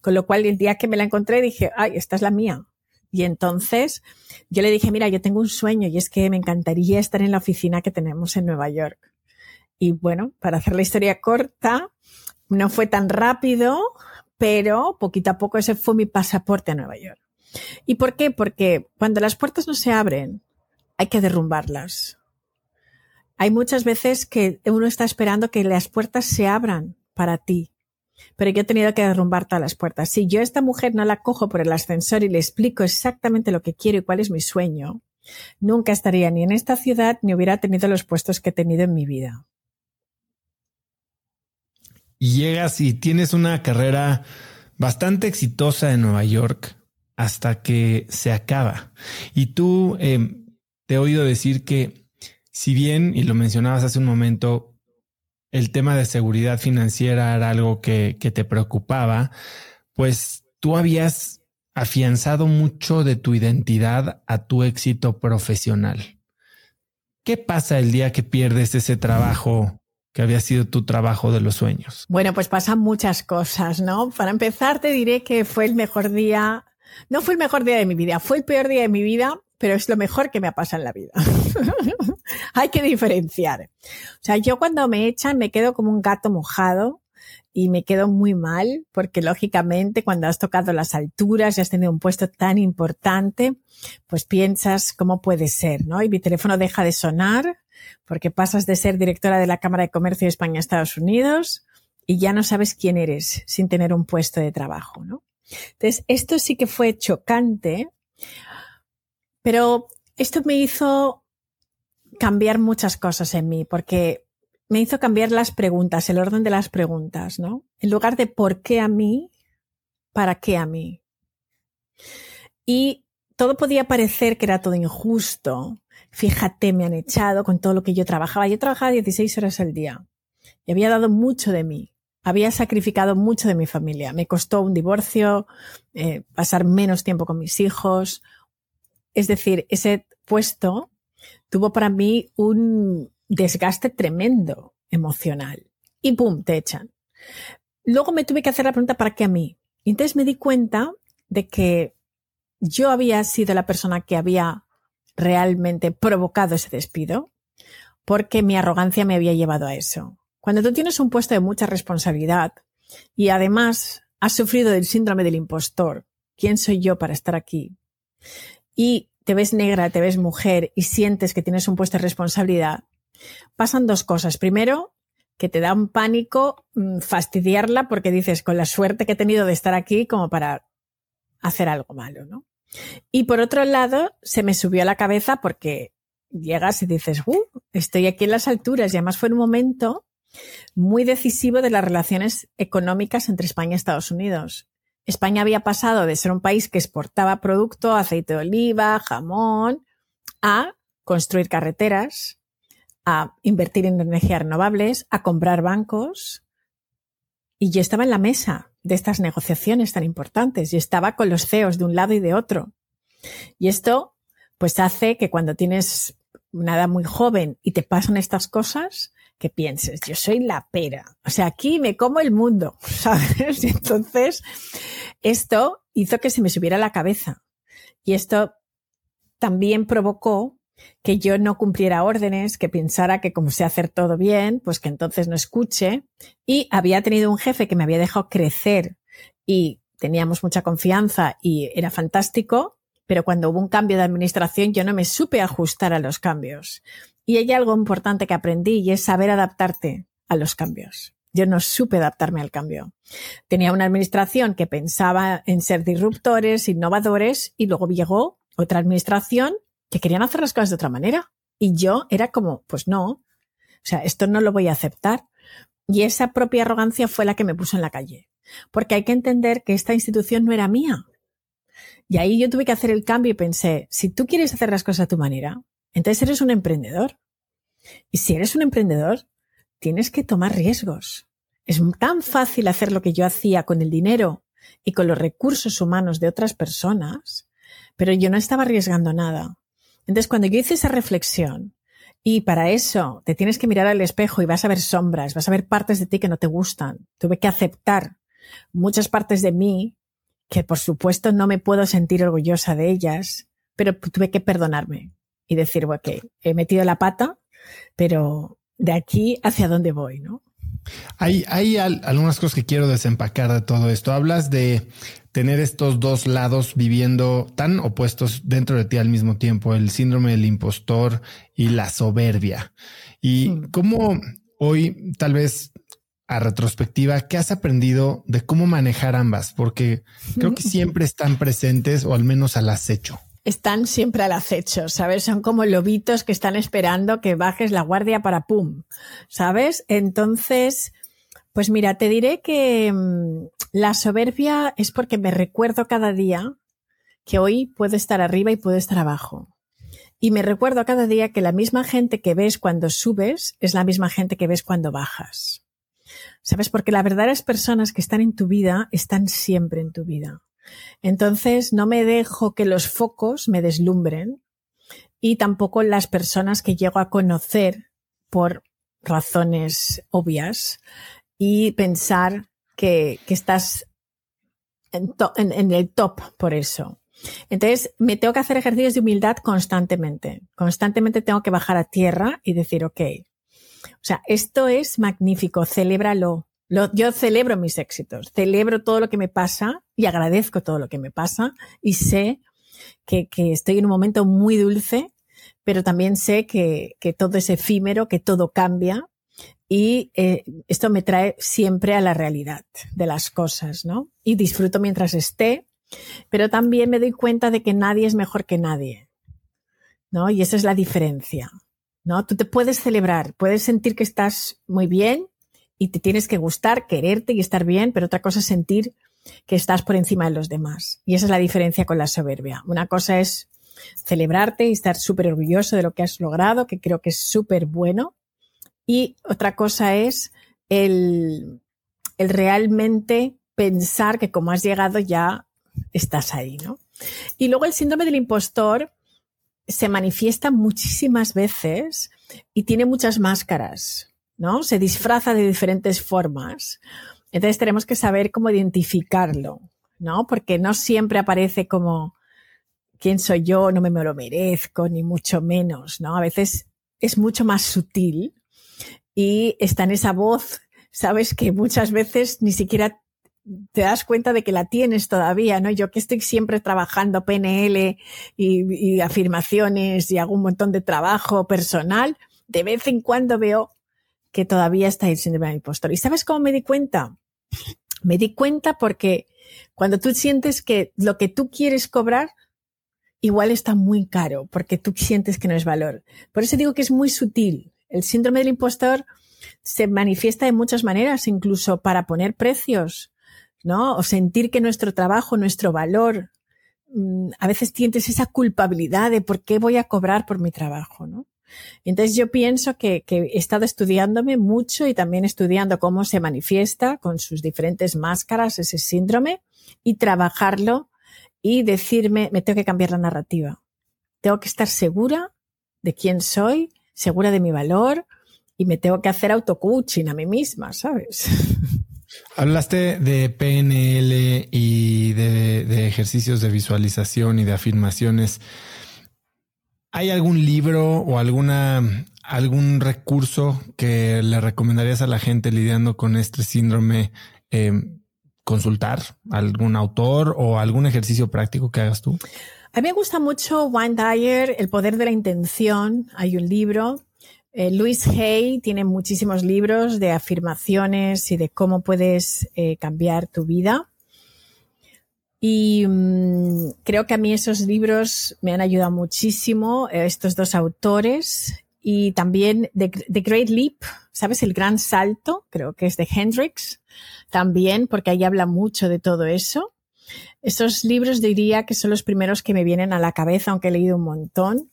Con lo cual, el día que me la encontré, dije, ay, esta es la mía. Y entonces yo le dije, mira, yo tengo un sueño y es que me encantaría estar en la oficina que tenemos en Nueva York. Y bueno, para hacer la historia corta, no fue tan rápido, pero poquito a poco ese fue mi pasaporte a Nueva York. ¿Y por qué? Porque cuando las puertas no se abren, hay que derrumbarlas. Hay muchas veces que uno está esperando que las puertas se abran para ti, pero yo he tenido que derrumbar todas las puertas. Si yo a esta mujer no la cojo por el ascensor y le explico exactamente lo que quiero y cuál es mi sueño, nunca estaría ni en esta ciudad ni hubiera tenido los puestos que he tenido en mi vida. Y llegas y tienes una carrera bastante exitosa en Nueva York hasta que se acaba. Y tú em, te he oído decir que si bien, y lo mencionabas hace un momento, el tema de seguridad financiera era algo que, que te preocupaba, pues tú habías afianzado mucho de tu identidad a tu éxito profesional. ¿Qué pasa el día que pierdes ese trabajo que había sido tu trabajo de los sueños? Bueno, pues pasan muchas cosas, ¿no? Para empezar, te diré que fue el mejor día no fue el mejor día de mi vida, fue el peor día de mi vida, pero es lo mejor que me ha pasado en la vida. Hay que diferenciar. O sea, yo cuando me echan me quedo como un gato mojado y me quedo muy mal porque lógicamente cuando has tocado las alturas y has tenido un puesto tan importante, pues piensas cómo puede ser, ¿no? Y mi teléfono deja de sonar porque pasas de ser directora de la Cámara de Comercio de España-Estados Unidos y ya no sabes quién eres sin tener un puesto de trabajo, ¿no? Entonces, esto sí que fue chocante, pero esto me hizo cambiar muchas cosas en mí, porque me hizo cambiar las preguntas, el orden de las preguntas, ¿no? En lugar de por qué a mí, para qué a mí. Y todo podía parecer que era todo injusto. Fíjate, me han echado con todo lo que yo trabajaba. Yo trabajaba 16 horas al día y había dado mucho de mí había sacrificado mucho de mi familia. Me costó un divorcio, eh, pasar menos tiempo con mis hijos. Es decir, ese puesto tuvo para mí un desgaste tremendo emocional. Y ¡pum! te echan. Luego me tuve que hacer la pregunta, ¿para qué a mí? Y entonces me di cuenta de que yo había sido la persona que había realmente provocado ese despido, porque mi arrogancia me había llevado a eso. Cuando tú tienes un puesto de mucha responsabilidad y además has sufrido del síndrome del impostor, ¿quién soy yo para estar aquí? Y te ves negra, te ves mujer y sientes que tienes un puesto de responsabilidad, pasan dos cosas. Primero, que te da un pánico mm, fastidiarla porque dices, con la suerte que he tenido de estar aquí como para hacer algo malo, ¿no? Y por otro lado, se me subió a la cabeza porque llegas y dices, uh, estoy aquí en las alturas y además fue un momento muy decisivo de las relaciones económicas entre España y Estados Unidos. España había pasado de ser un país que exportaba producto, aceite de oliva, jamón, a construir carreteras, a invertir en energías renovables, a comprar bancos. Y yo estaba en la mesa de estas negociaciones tan importantes y estaba con los CEOs de un lado y de otro. Y esto pues hace que cuando tienes una edad muy joven y te pasan estas cosas, que pienses, yo soy la pera. O sea, aquí me como el mundo, ¿sabes? Y entonces, esto hizo que se me subiera la cabeza. Y esto también provocó que yo no cumpliera órdenes, que pensara que como sé hacer todo bien, pues que entonces no escuche. Y había tenido un jefe que me había dejado crecer y teníamos mucha confianza y era fantástico, pero cuando hubo un cambio de administración yo no me supe ajustar a los cambios. Y hay algo importante que aprendí y es saber adaptarte a los cambios. Yo no supe adaptarme al cambio. Tenía una administración que pensaba en ser disruptores, innovadores, y luego llegó otra administración que querían hacer las cosas de otra manera. Y yo era como, pues no, o sea, esto no lo voy a aceptar. Y esa propia arrogancia fue la que me puso en la calle. Porque hay que entender que esta institución no era mía. Y ahí yo tuve que hacer el cambio y pensé, si tú quieres hacer las cosas a tu manera, entonces eres un emprendedor. Y si eres un emprendedor, tienes que tomar riesgos. Es tan fácil hacer lo que yo hacía con el dinero y con los recursos humanos de otras personas pero yo no estaba arriesgando nada. Entonces, cuando yo hice esa reflexión, y para eso te tienes que mirar al espejo y vas a ver sombras, vas a ver partes de ti que no te gustan. Tuve que aceptar muchas partes de mí que por supuesto no me puedo sentir orgullosa de ellas, pero tuve que perdonarme y decir, ok, he metido la pata, pero de aquí hacia dónde voy, ¿no? Hay, hay algunas cosas que quiero desempacar de todo esto. Hablas de tener estos dos lados viviendo tan opuestos dentro de ti al mismo tiempo, el síndrome del impostor y la soberbia. Y mm. cómo hoy, tal vez a retrospectiva, ¿qué has aprendido de cómo manejar ambas? Porque creo que siempre están presentes o al menos al acecho están siempre al acecho, ¿sabes? Son como lobitos que están esperando que bajes la guardia para pum, ¿sabes? Entonces, pues mira, te diré que mm, la soberbia es porque me recuerdo cada día que hoy puedo estar arriba y puedo estar abajo. Y me recuerdo cada día que la misma gente que ves cuando subes es la misma gente que ves cuando bajas. ¿Sabes? Porque las verdaderas personas que están en tu vida están siempre en tu vida. Entonces, no me dejo que los focos me deslumbren y tampoco las personas que llego a conocer por razones obvias y pensar que, estás en, en, el top por eso. Entonces, me tengo que hacer ejercicios de humildad constantemente. Constantemente tengo que bajar a tierra y decir, ok, o sea, esto es magnífico, celébralo, yo celebro mis éxitos, celebro todo lo que me pasa y agradezco todo lo que me pasa y sé que, estoy en un momento muy dulce, pero también sé que, todo es efímero, que todo cambia y eh, esto me trae siempre a la realidad de las cosas, ¿no? Y disfruto mientras esté, pero también me doy cuenta de que nadie es mejor que nadie, ¿no? Y esa es la diferencia, ¿no? Tú te puedes celebrar, puedes sentir que estás muy bien y te tienes que gustar, quererte y estar bien, pero otra cosa es sentir que estás por encima de los demás. Y esa es la diferencia con la soberbia. Una cosa es celebrarte y estar súper orgulloso de lo que has logrado, que creo que es súper bueno. Y otra cosa es el, el realmente pensar que como has llegado ya estás ahí, ¿no? Y luego el síndrome del impostor se manifiesta muchísimas veces y tiene muchas máscaras. ¿no? Se disfraza de diferentes formas. Entonces tenemos que saber cómo identificarlo, ¿no? Porque no siempre aparece como quién soy yo, no me, lo merezco, ni mucho menos, ¿no? A veces es mucho más sutil y está en esa voz, sabes que muchas veces ni siquiera te das cuenta de que la tienes todavía, ¿no? Yo que estoy siempre trabajando PNL y, afirmaciones y hago un montón de trabajo personal, de vez en cuando veo que todavía está el síndrome del impostor. ¿Y sabes cómo me di cuenta? Me di cuenta porque cuando tú sientes que lo que tú quieres cobrar igual está muy caro porque tú sientes que no es valor. Por eso digo que es muy sutil. El síndrome del impostor se manifiesta de muchas maneras, incluso para poner precios, ¿no? O sentir que nuestro trabajo, nuestro valor, mm, a veces sientes esa culpabilidad de por qué voy a cobrar por mi trabajo, ¿no? Entonces yo pienso que, he estado estudiándome mucho y también estudiando cómo se manifiesta con sus diferentes máscaras ese síndrome y trabajarlo y decirme, me tengo que cambiar la narrativa. Tengo que estar segura de quién soy, segura de mi valor y me tengo que hacer auto-coaching a mí misma, ¿sabes? Hablaste de PNL y de ejercicios de visualización y de afirmaciones. ¿Hay algún libro o alguna algún recurso que le recomendarías a la gente lidiando con este síndrome? Em, consultar algún autor o algún ejercicio práctico que hagas tú? A mí me gusta mucho Wayne Dyer, El poder de la intención. Hay un libro. Eh, Luis Hay tiene muchísimos libros de afirmaciones y de cómo puedes eh, cambiar tu vida. Y mm, creo que a mí esos libros me han ayudado muchísimo, eh, estos dos autores. Y también The, Great Leap, ¿sabes? El gran salto, creo que es de Hendrix, también, porque ahí habla mucho de todo eso. Esos libros diría que son los primeros que me vienen a la cabeza, aunque he leído un montón.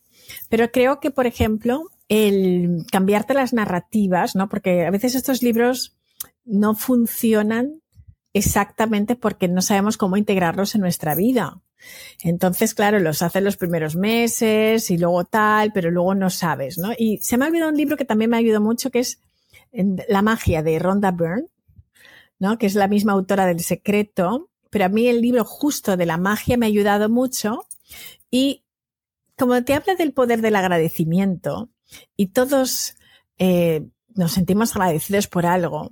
Pero creo que, por ejemplo, el cambiarte las narrativas, ¿no? Porque a veces estos libros no funcionan exactamente porque no sabemos cómo integrarlos en nuestra vida. Entonces, claro, los haces los primeros meses y luego tal, pero luego no sabes, ¿no? Y se me ha olvidado un libro que también me ayudó mucho, que es La magia de Rhonda Byrne, ¿no? Que es la misma autora del secreto, pero a mí el libro justo de la magia me ha ayudado mucho y como te habla del poder del agradecimiento y todos eh, nos sentimos agradecidos por algo,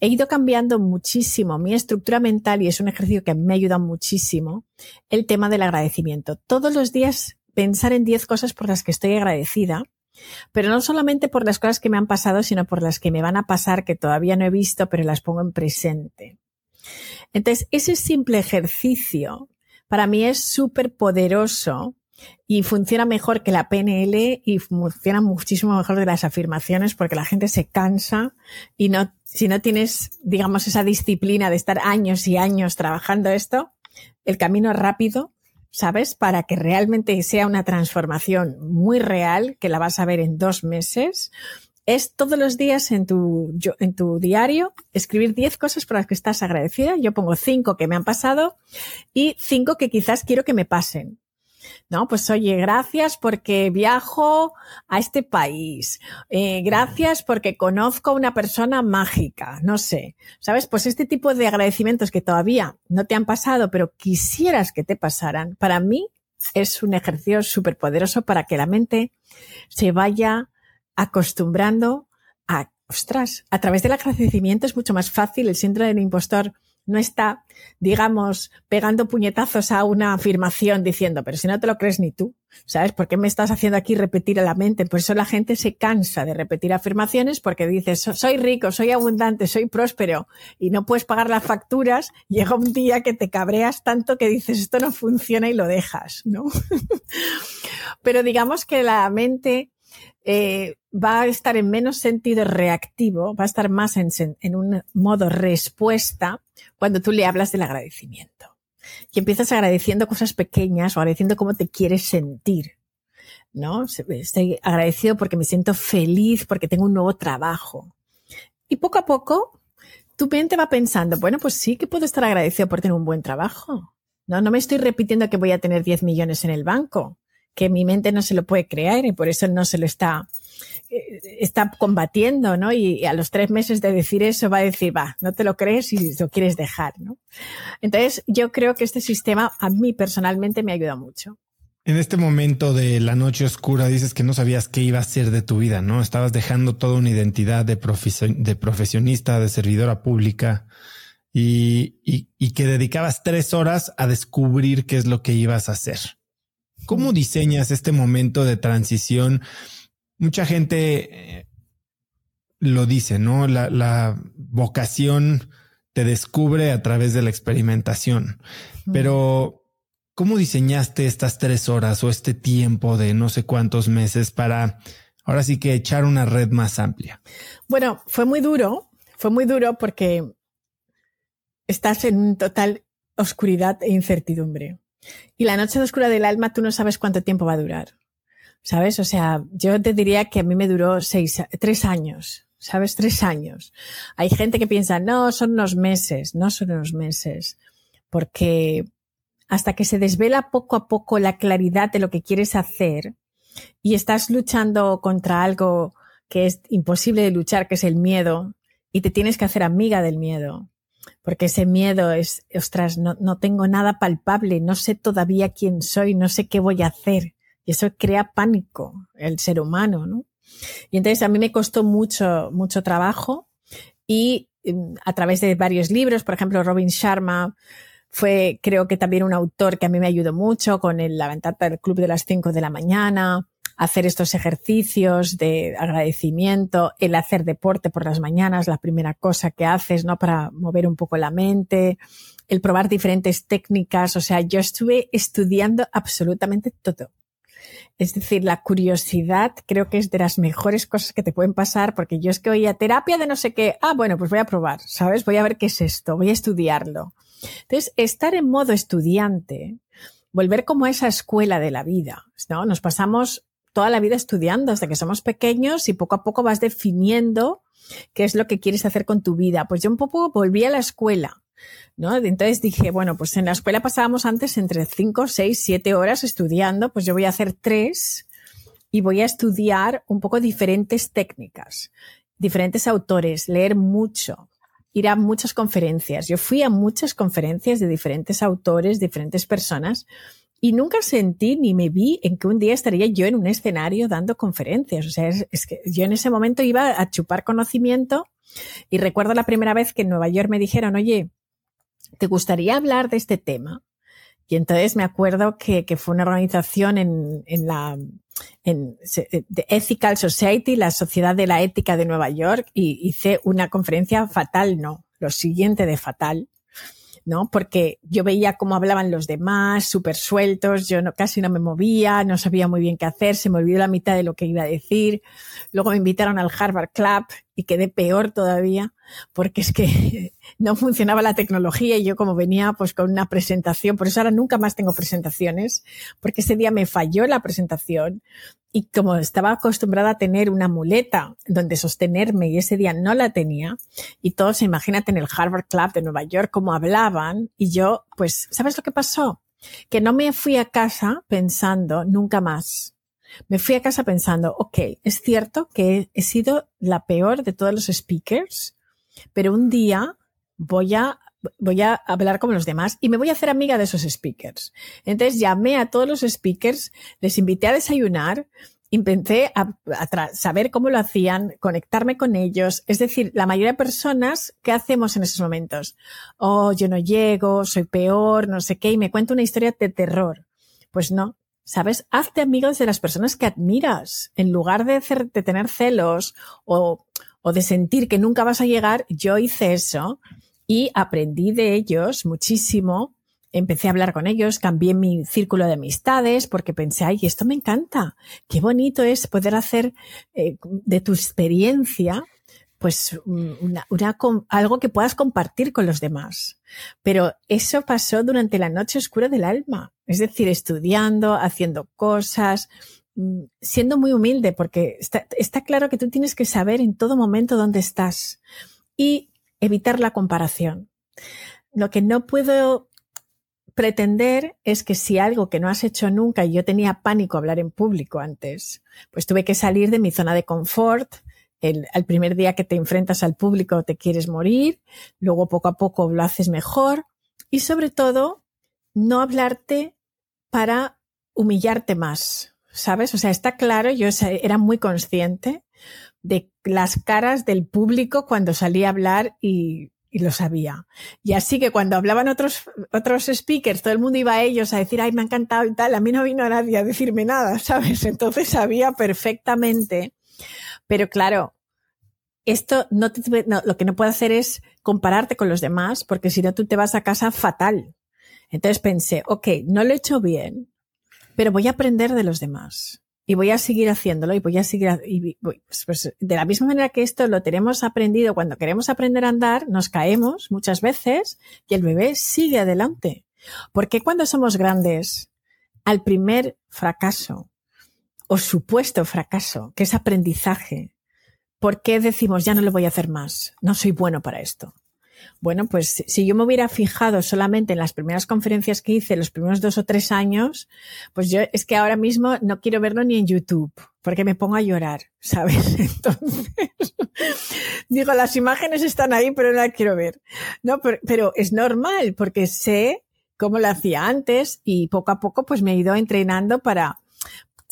he ido cambiando muchísimo mi estructura mental y es un ejercicio que me ha ayudado muchísimo el tema del agradecimiento. Todos los días pensar en 10 cosas por las que estoy agradecida, pero no solamente por las cosas que me han pasado, sino por las que me van a pasar que todavía no he visto, pero las pongo en presente. Entonces, ese simple ejercicio para mí es súper poderoso y funciona mejor que la PNL y funciona muchísimo mejor de las afirmaciones porque la gente se cansa y no, si no tienes, digamos, esa disciplina de estar años y años trabajando esto, el camino rápido, ¿sabes? Para que realmente sea una transformación muy real, que la vas a ver en dos meses, es todos los días en tu, en tu diario escribir 10 cosas por las que estás agradecida. Yo pongo 5 que me han pasado y 5 que quizás quiero que me pasen. ¿No? Pues oye, gracias porque viajo a este país. Eh, gracias porque conozco a una persona mágica. No sé. ¿Sabes? Pues este tipo de agradecimientos que todavía no te han pasado, pero quisieras que te pasaran, para mí es un ejercicio súper poderoso para que la mente se vaya acostumbrando a, ostras, a través del agradecimiento es mucho más fácil el síndrome del impostor no está, digamos, pegando puñetazos a una afirmación diciendo, pero si no te lo crees ni tú, ¿sabes? ¿Por qué me estás haciendo aquí repetir a la mente? Por eso la gente se cansa de repetir afirmaciones porque dices, soy rico, soy abundante, soy próspero y no puedes pagar las facturas. Llega un día que te cabreas tanto que dices, esto no funciona y lo dejas, ¿no? pero digamos que la mente eh, va a estar en menos sentido reactivo, va a estar más en, en un modo respuesta cuando tú le hablas del agradecimiento. Y empiezas agradeciendo cosas pequeñas o agradeciendo cómo te quieres sentir. ¿No? Estoy agradecido porque me siento feliz, porque tengo un nuevo trabajo. Y poco a poco, tu mente va pensando, bueno, pues sí que puedo estar agradecido por tener un buen trabajo. No, no me estoy repitiendo que voy a tener 10 millones en el banco, que mi mente no se lo puede creer y por eso no se lo está eh, está combatiendo, ¿no? Y, a los tres meses de decir eso va a decir, va, no te lo crees y lo quieres dejar, ¿no? Entonces, yo creo que este sistema a mí personalmente me ayuda mucho. En este momento de la noche oscura dices que no sabías qué iba a ser de tu vida, ¿no? Estabas dejando toda una identidad de, de profesionista, de servidora pública y, y que dedicabas tres horas a descubrir qué es lo que ibas a hacer. ¿Cómo diseñas este momento de transición? mucha gente eh, lo dice, ¿no? La, vocación te descubre a través de la experimentación. Pero, ¿cómo diseñaste estas tres horas o este tiempo de no sé cuántos meses para ahora sí que echar una red más amplia? Bueno, fue muy duro, fue muy duro porque estás en total oscuridad e incertidumbre. Y la noche oscura del alma tú no sabes cuánto tiempo va a durar. ¿sabes? O sea, yo te diría que a mí me duró seis, tres años, ¿sabes? Tres años. Hay gente que piensa, no, son unos meses, no son unos meses, porque hasta que se desvela poco a poco la claridad de lo que quieres hacer y estás luchando contra algo que es imposible de luchar, que es el miedo, y te tienes que hacer amiga del miedo, porque ese miedo es, ostras, no, no tengo nada palpable, no sé todavía quién soy, no sé qué voy a hacer. Y eso crea pánico el ser humano, ¿no? Y entonces a mí me costó mucho, mucho trabajo y mm, a través de varios libros, por ejemplo, Robin Sharma fue, creo que también un autor que a mí me ayudó mucho con el levantarte del club de las 5 de la mañana, hacer estos ejercicios de agradecimiento, el hacer deporte por las mañanas, la primera cosa que haces, ¿no? Para mover un poco la mente, el probar diferentes técnicas. O sea, yo estuve estudiando absolutamente todo. Es decir, la curiosidad creo que es de las mejores cosas que te pueden pasar porque yo es que oía terapia de no sé qué. Ah, bueno, pues voy a probar, ¿sabes? Voy a ver qué es esto, voy a estudiarlo. Entonces, estar en modo estudiante, volver como a esa escuela de la vida, Nos pasamos toda la vida estudiando desde que somos pequeños y poco a poco vas definiendo qué es lo que quieres hacer con tu vida. Pues yo un poco volví a la escuela. ¿No? Entonces dije, bueno, pues en la escuela pasábamos antes entre 5, 6, 7 horas estudiando, pues yo voy a hacer tres y voy a estudiar un poco diferentes técnicas, diferentes autores, leer mucho, ir a muchas conferencias. Yo fui a muchas conferencias de diferentes autores, diferentes personas, y nunca sentí ni me vi en que un día estaría yo en un escenario dando conferencias. O sea, es, que yo en ese momento iba a chupar conocimiento y recuerdo la primera vez que en Nueva York me dijeron, oye, ¿te gustaría hablar de este tema? Y entonces me acuerdo que, fue una organización en, la en The Ethical Society, la Sociedad de la Ética de Nueva York, y hice una conferencia fatal, no, lo siguiente de fatal, ¿no? Porque yo veía cómo hablaban los demás, súper sueltos, yo no, casi no me movía, no sabía muy bien qué hacer, se me olvidó la mitad de lo que iba a decir. Luego me invitaron al Harvard Club y quedé peor todavía, porque es que no funcionaba la tecnología y yo como venía pues con una presentación, por eso ahora nunca más tengo presentaciones, porque ese día me falló la presentación y como estaba acostumbrada a tener una muleta donde sostenerme y ese día no la tenía y todos imagínate en el Harvard Club de Nueva York cómo hablaban y yo pues ¿sabes lo que pasó? Que no me fui a casa pensando nunca más. Me fui a casa pensando, ok, es cierto que he sido la peor de todos los speakers, pero un día voy a voy a hablar como los demás y me voy a hacer amiga de esos speakers. Entonces llamé a todos los speakers, les invité a desayunar, intenté a, saber cómo lo hacían, conectarme con ellos. Es decir, la mayoría de personas, ¿qué hacemos en esos momentos? Oh, yo no llego, soy peor, no sé qué, y me cuento una historia de terror. Pues no, ¿sabes? Hazte amigos de las personas que admiras. En lugar de, de tener celos o de sentir que nunca vas a llegar, yo hice eso y aprendí de ellos muchísimo. Empecé a hablar con ellos, cambié mi círculo de amistades porque pensé, ay, esto me encanta. Qué bonito es poder hacer eh, de tu experiencia pues una, una, algo que puedas compartir con los demás. Pero eso pasó durante la noche oscura del alma, es decir, estudiando, haciendo cosas, mm, siendo muy humilde, porque está, está claro que tú tienes que saber en todo momento dónde estás. Y evitar la comparación. Lo que no puedo pretender es que si algo que no has hecho nunca y yo tenía pánico hablar en público antes, pues tuve que salir de mi zona de confort. El, primer día que te enfrentas al público te quieres morir, luego poco a poco lo haces mejor y sobre todo no hablarte para humillarte más, ¿sabes? O sea, está claro, yo era muy consciente de las caras del público cuando salía a hablar y, lo sabía. Y así que cuando hablaban otros, otros speakers, todo el mundo iba a ellos a decir, ay, me ha encantado y tal. A mí no vino nadie a decirme nada, ¿sabes? Entonces sabía perfectamente. Pero claro, esto no, te, no lo que no puedo hacer es compararte con los demás, porque si no tú te vas a casa fatal. Entonces pensé, ok, no lo he hecho bien, pero voy a aprender de los demás y voy a seguir haciéndolo y voy a seguir, y pues, pues, de la misma manera que esto lo tenemos aprendido cuando queremos aprender a andar, nos caemos muchas veces y el bebé sigue adelante. Porque cuando somos grandes, al primer fracaso o supuesto fracaso, que es aprendizaje, ¿por qué decimos ya no lo voy a hacer más? No soy bueno para esto. Bueno, pues si yo me hubiera fijado solamente en las primeras conferencias que hice, los primeros dos o tres años, pues yo es que ahora mismo no quiero verlo ni en YouTube, porque me pongo a llorar, ¿sabes? Entonces, digo, las imágenes están ahí, pero no las quiero ver. No, pero, es normal, porque sé cómo lo hacía antes y poco a poco pues me he ido entrenando para,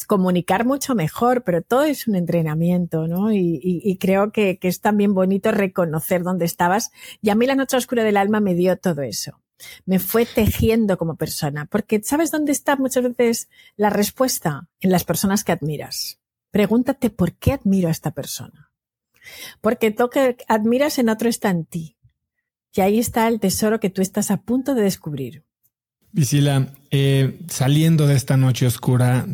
comunicar mucho mejor, pero todo es un entrenamiento, ¿no? Y, creo que, es también bonito reconocer dónde estabas. Y a mí la noche oscura del alma me dio todo eso. Me fue tejiendo como persona, porque ¿sabes dónde está muchas veces la respuesta? En las personas que admiras. Pregúntate por qué admiro a esta persona. Porque lo que admiras en otro está en ti. Y ahí está el tesoro que tú estás a punto de descubrir. Visila, eh, saliendo de esta noche oscura,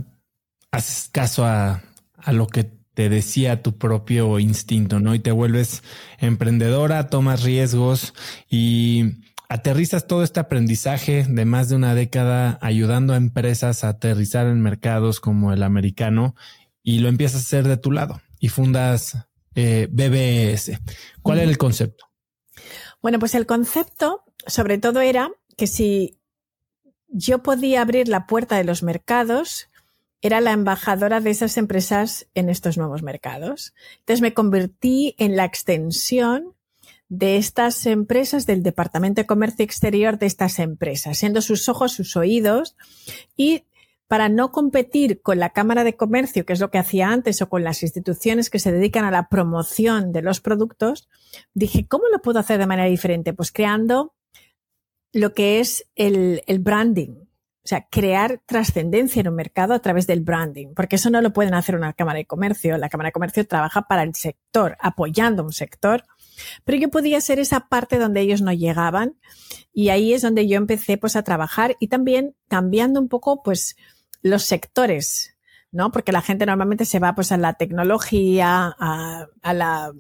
haces caso a, lo que te decía tu propio instinto, ¿no? Y te vuelves emprendedora, tomas riesgos y aterrizas todo este aprendizaje de más de una década ayudando a empresas a aterrizar en mercados como el americano y lo empiezas a hacer de tu lado y fundas eh, BBS. ¿Cuál era el concepto? Bueno, pues el concepto sobre todo era que si yo podía abrir la puerta de los mercados, era la embajadora de esas empresas en estos nuevos mercados. Entonces me convertí en la extensión de estas empresas, del Departamento de Comercio Exterior de estas empresas, siendo sus ojos, sus oídos y para no competir con la Cámara de Comercio, que es lo que hacía antes, o con las instituciones que se dedican a la promoción de los productos, dije, ¿cómo lo puedo hacer de manera diferente? Pues creando lo que es el, branding. O sea, crear trascendencia en un mercado a través del branding, porque eso no lo pueden hacer una Cámara de Comercio. La Cámara de Comercio trabaja para el sector, apoyando un sector, pero yo podía ser esa parte donde ellos no llegaban y ahí es donde yo empecé pues a trabajar y también cambiando un poco pues los sectores, ¿no? Porque la gente normalmente se va pues a la tecnología, a, la,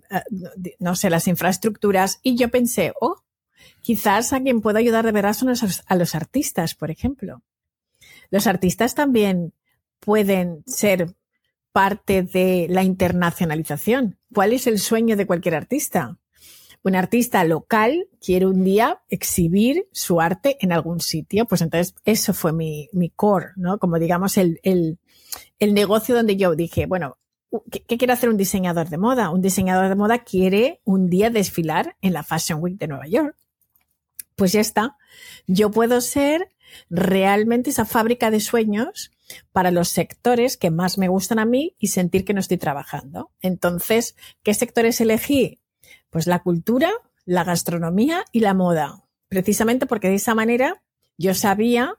no sé, las infraestructuras. Y yo pensé, oh, quizás a quien pueda ayudar de verdad son a los artistas, por ejemplo. Los artistas también pueden ser parte de la internacionalización. ¿Cuál es el sueño de cualquier artista? un artista local quiere un día exhibir su arte en algún sitio, pues entonces eso fue mi, mi core, ¿no? Como digamos el, el, negocio donde yo dije, bueno, ¿qué, ¿qué, quiere hacer un diseñador de moda? Un diseñador de moda quiere un día desfilar en la Fashion Week de Nueva York. Pues ya está. Yo puedo ser realmente esa fábrica de sueños para los sectores que más me gustan a mí y sentir que no estoy trabajando. Entonces, ¿qué sectores elegí? Pues la cultura, la gastronomía y la moda. Precisamente porque de esa manera yo sabía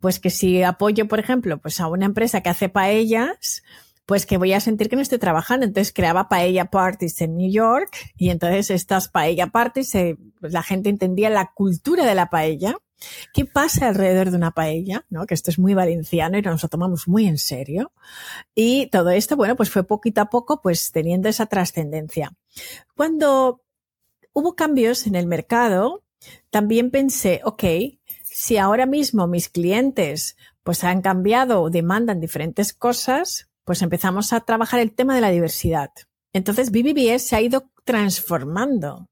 pues que si apoyo, por ejemplo, pues a una empresa que hace paellas, pues que voy a sentir que no estoy trabajando. Entonces creaba paella parties en New York y entonces estas paella parties, la gente entendía la cultura de la paella. ¿Qué pasa alrededor de una paella? ¿No? Que esto es muy valenciano y nos lo tomamos muy en serio. Y todo esto, bueno, pues fue poquito a poco, pues teniendo esa trascendencia. Cuando hubo cambios en el mercado, también pensé, ok, si ahora mismo mis clientes pues han cambiado o demandan diferentes cosas, pues empezamos a trabajar el tema de la diversidad. Entonces BBBS se ha ido transformando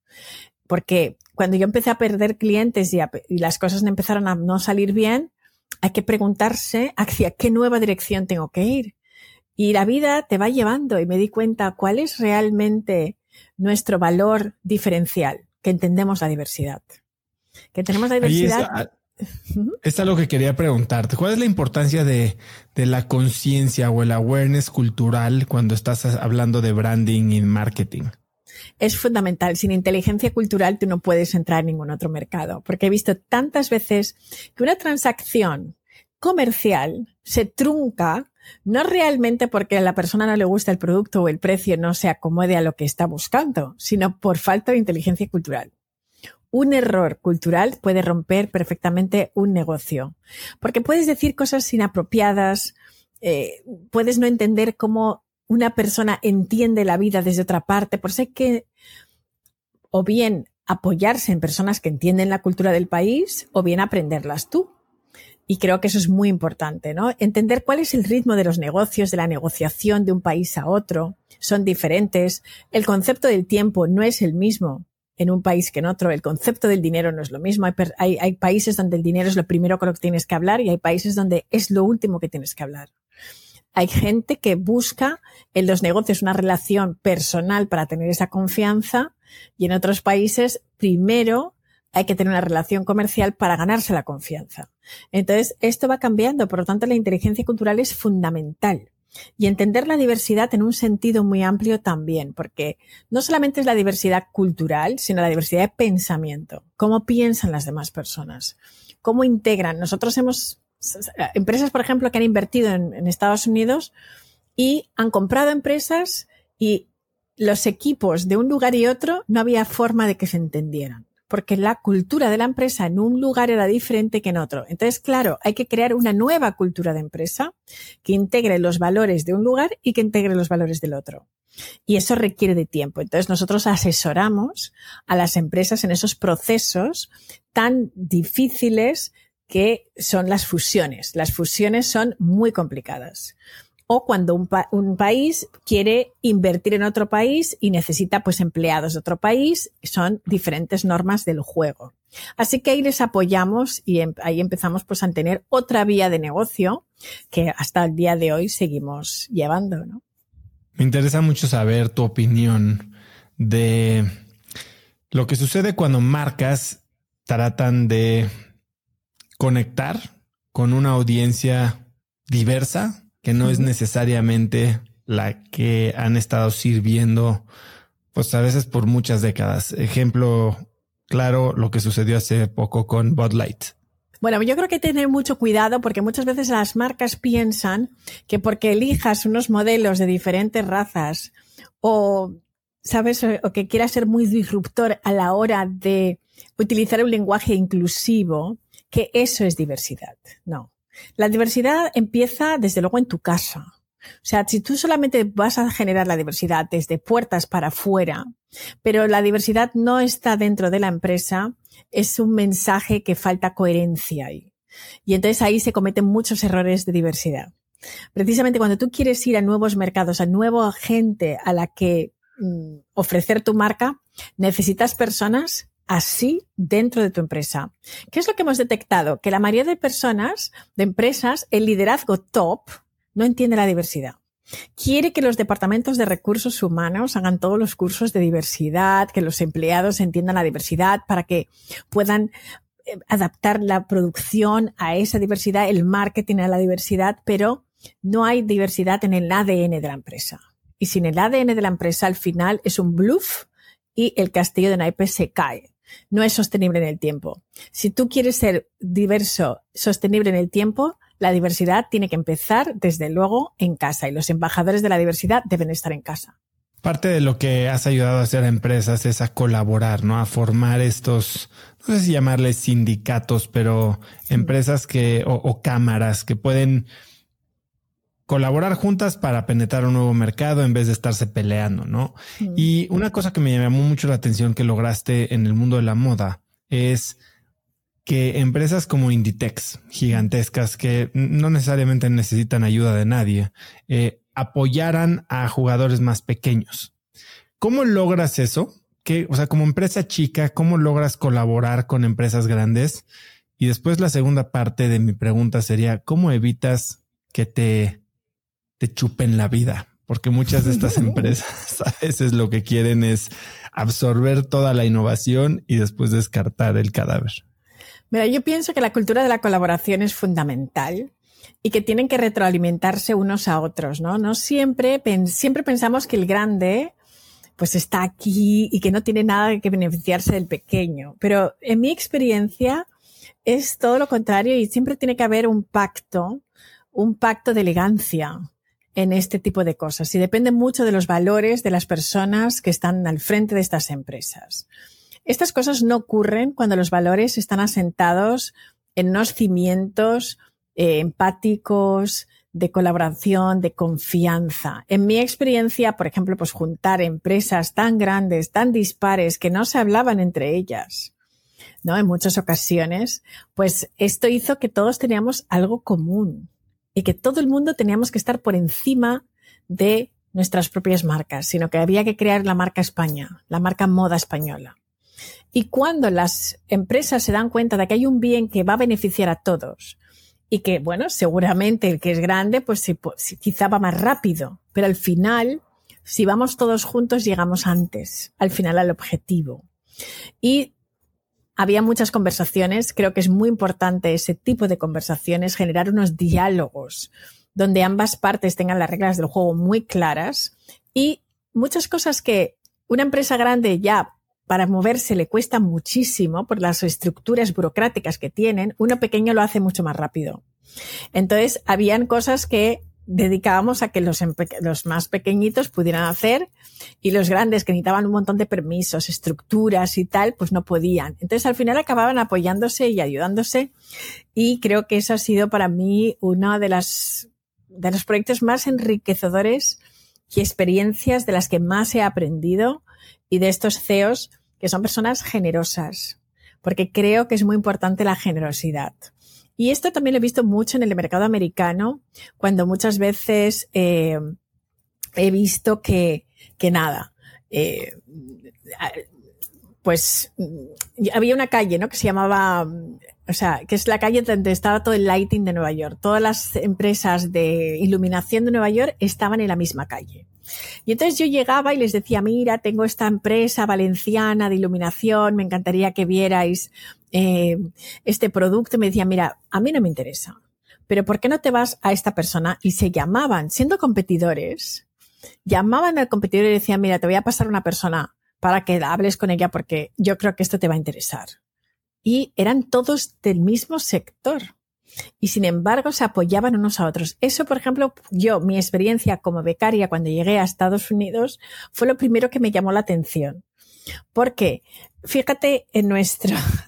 porque cuando yo empecé a perder clientes y, y, las cosas empezaron a no salir bien, hay que preguntarse hacia qué nueva dirección tengo que ir. Y la vida te va llevando y me di cuenta cuál es realmente nuestro valor diferencial, que entendemos la diversidad. Que tenemos la diversidad. Esta es lo que quería preguntarte. ¿Cuál es la importancia de, de la conciencia o el awareness cultural cuando estás hablando de branding y marketing? Es fundamental. Sin inteligencia cultural tú no puedes entrar en ningún otro mercado, porque he visto tantas veces que una transacción comercial se trunca no realmente porque a la persona no le gusta el producto o el precio no se acomode a lo que está buscando, sino por falta de inteligencia cultural. Un error cultural puede romper perfectamente un negocio, porque puedes decir cosas inapropiadas, eh, puedes no entender cómo una persona entiende la vida desde otra parte, por ser que o bien apoyarse en personas que entienden la cultura del país o bien aprenderlas tú. Y creo que eso es muy importante, ¿no? Entender cuál es el ritmo de los negocios, de la negociación de un país a otro. Son diferentes. El concepto del tiempo no es el mismo en un país que en otro. El concepto del dinero no es lo mismo. Hay, hay, países donde el dinero es lo primero con lo que tienes que hablar y hay países donde es lo último que tienes que hablar. Hay gente que busca en los negocios una relación personal para tener esa confianza y en otros países primero hay que tener una relación comercial para ganarse la confianza. Entonces, esto va cambiando, por lo tanto, la inteligencia cultural es fundamental. Y entender la diversidad en un sentido muy amplio también, porque no solamente es la diversidad cultural, sino la diversidad de pensamiento. Cómo piensan las demás personas, cómo integran. Nosotros hemos, empresas, por ejemplo, que han invertido en, Estados Unidos y han comprado empresas y los equipos de un lugar y otro no había forma de que se entendieran porque la cultura de la empresa en un lugar era diferente que en otro. Entonces, claro, hay que crear una nueva cultura de empresa que integre los valores de un lugar y que integre los valores del otro. Y eso requiere de tiempo. Entonces, nosotros asesoramos a las empresas en esos procesos tan difíciles que son las fusiones. Las fusiones son muy complicadas. o cuando un, país quiere invertir en otro país y necesita pues empleados de otro país, son diferentes normas del juego. Así que ahí les apoyamos y em, ahí empezamos pues a tener otra vía de negocio que hasta el día de hoy seguimos llevando, ¿no? Me interesa mucho saber tu opinión de lo que sucede cuando marcas tratan de conectar con una audiencia diversa que no es necesariamente la que han estado sirviendo, pues a veces por muchas décadas. Ejemplo claro, lo que sucedió hace poco con Bud Light. Bueno, yo creo que hay que tener mucho cuidado porque muchas veces las marcas piensan que porque elijas unos modelos de diferentes razas o, sabes, o que quieras ser muy disruptor a la hora de utilizar un lenguaje inclusivo, que eso es diversidad. No. La diversidad empieza desde luego en tu casa. O sea, si tú solamente vas a generar la diversidad desde puertas para afuera, pero la diversidad no está dentro de la empresa, es un mensaje que falta coherencia ahí. Y entonces ahí se cometen muchos errores de diversidad. Precisamente cuando tú quieres ir a nuevos mercados, a nueva gente a la que mm, ofrecer tu marca, necesitas personas así dentro de tu empresa. ¿Qué es lo que hemos detectado? Que la mayoría de personas, de empresas, el liderazgo top no entiende la diversidad. Quiere que los departamentos de recursos humanos hagan todos los cursos de diversidad, que los empleados entiendan la diversidad para que puedan eh, adaptar la producción a esa diversidad, el marketing a la diversidad, pero no hay diversidad en el ADN de la empresa. Y sin el ADN de la empresa, al final es un bluff y el castillo de naipes se cae no es sostenible en el tiempo. Si tú quieres ser diverso, sostenible en el tiempo, la diversidad tiene que empezar, desde luego, en casa y los embajadores de la diversidad deben estar en casa. Parte de lo que has ayudado a hacer a empresas es a colaborar, ¿no? A formar estos, no sé si llamarles sindicatos, pero empresas que, o cámaras que pueden colaborar juntas para penetrar un nuevo mercado en vez de estarse peleando, ¿no? Y una cosa que me llamó mucho la atención que lograste en el mundo de la moda es que empresas como Inditex, gigantescas, que no necesariamente necesitan ayuda de nadie, eh, apoyaran a jugadores más pequeños. ¿Cómo logras eso? Que, o sea, como empresa chica, ¿cómo logras colaborar con empresas grandes? Y después la segunda parte de mi pregunta sería, ¿cómo evitas que te te chupen la vida, porque muchas de estas empresas a veces lo que quieren es absorber toda la innovación y después descartar el cadáver. Mira, yo pienso que la cultura de la colaboración es fundamental y que tienen que retroalimentarse unos a otros, ¿no? No siempre, siempre pensamos que el grande pues está aquí y que no tiene nada que beneficiarse del pequeño. Pero en mi experiencia es todo lo contrario y siempre tiene que haber un pacto, un pacto de elegancia, en este tipo de cosas y depende mucho de los valores de las personas que están al frente de estas empresas. Estas cosas no ocurren cuando los valores están asentados en unos cimientos eh, empáticos, de colaboración, de confianza. En mi experiencia, por ejemplo, pues juntar empresas tan grandes, tan dispares, que no se hablaban entre ellas, ¿no? En muchas ocasiones, pues esto hizo que todos teníamos algo común y que todo el mundo teníamos que estar por encima de nuestras propias marcas, sino que había que crear la marca España, la marca moda española. Y cuando las empresas se dan cuenta de que hay un bien que va a beneficiar a todos y que, bueno, seguramente el que es grande, pues, pues quizá va más rápido, pero al final, si vamos todos juntos, llegamos antes, al final al objetivo. Y había muchas conversaciones. Creo que es muy importante ese tipo de conversaciones, generar unos diálogos donde ambas partes tengan las reglas del juego muy claras y muchas cosas que una empresa grande ya para moverse le cuesta muchísimo por las estructuras burocráticas que tienen, uno pequeño lo hace mucho más rápido. Entonces, habían cosas que dedicábamos a que los, más pequeñitos pudieran hacer y los grandes que necesitaban un montón de permisos, estructuras y tal, pues no podían. Entonces al final acababan apoyándose y ayudándose y creo que eso ha sido para mí uno de las de los proyectos más enriquecedores y experiencias de las que más he aprendido y de estos CEOs que son personas generosas, porque creo que es muy importante la generosidad Y esto también lo he visto mucho en el mercado americano, cuando muchas veces eh, he visto que, nada, eh, pues había una calle, ¿no? Que se llamaba, o sea, que es la calle donde estaba todo el lighting de Nueva York. Todas las empresas de iluminación de Nueva York estaban en la misma calle. Y entonces yo llegaba y les decía, mira, tengo esta empresa valenciana de iluminación, me encantaría que vierais eh, este producto. Me decían, mira, a mí no me interesa, pero ¿por qué no te vas a esta persona? Y se llamaban, siendo competidores, llamaban al competidor y decían, mira, te voy a pasar una persona para que hables con ella porque yo creo que esto te va a interesar. Y eran todos del mismo sector y sin embargo se apoyaban unos a otros. Eso, por ejemplo, yo, mi experiencia como becaria cuando llegué a Estados Unidos fue lo primero que me llamó la atención. Porque, fíjate, en nuestra, eh,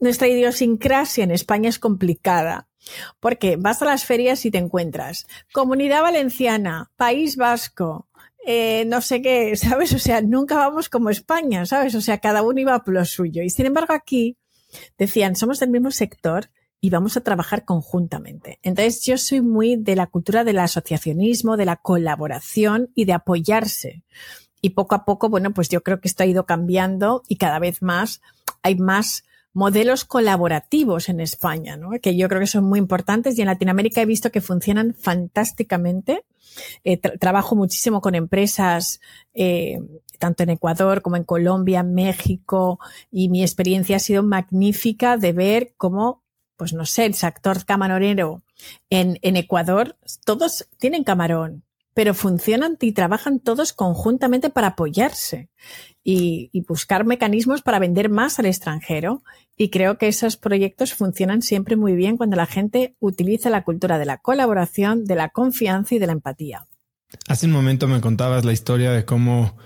nuestra idiosincrasia en España es complicada. Porque vas a las ferias y te encuentras Comunidad Valenciana, País Vasco, eh, no sé qué, ¿sabes? O sea, nunca vamos como España, ¿sabes? O sea, cada uno iba por lo suyo. Y sin embargo aquí decían, somos del mismo sector, y vamos a trabajar conjuntamente. Entonces yo soy muy de la cultura del asociacionismo, de la colaboración y de apoyarse. Y poco a poco, bueno, pues yo creo que esto ha ido cambiando y cada vez más hay más modelos colaborativos en España, ¿no? que yo creo que son muy importantes y en Latinoamérica he visto que funcionan fantásticamente. Eh, trabajo muchísimo con empresas, eh, tanto en Ecuador como en Colombia, México, y mi experiencia ha sido magnífica de ver cómo pues no sé, el sector camaronero en, en Ecuador, todos tienen camarón, pero funcionan y trabajan todos conjuntamente para apoyarse y, buscar mecanismos para vender más al extranjero. Y creo que esos proyectos funcionan siempre muy bien cuando la gente utiliza la cultura de la colaboración, de la confianza y de la empatía. Hace un momento me contabas la historia de cómo,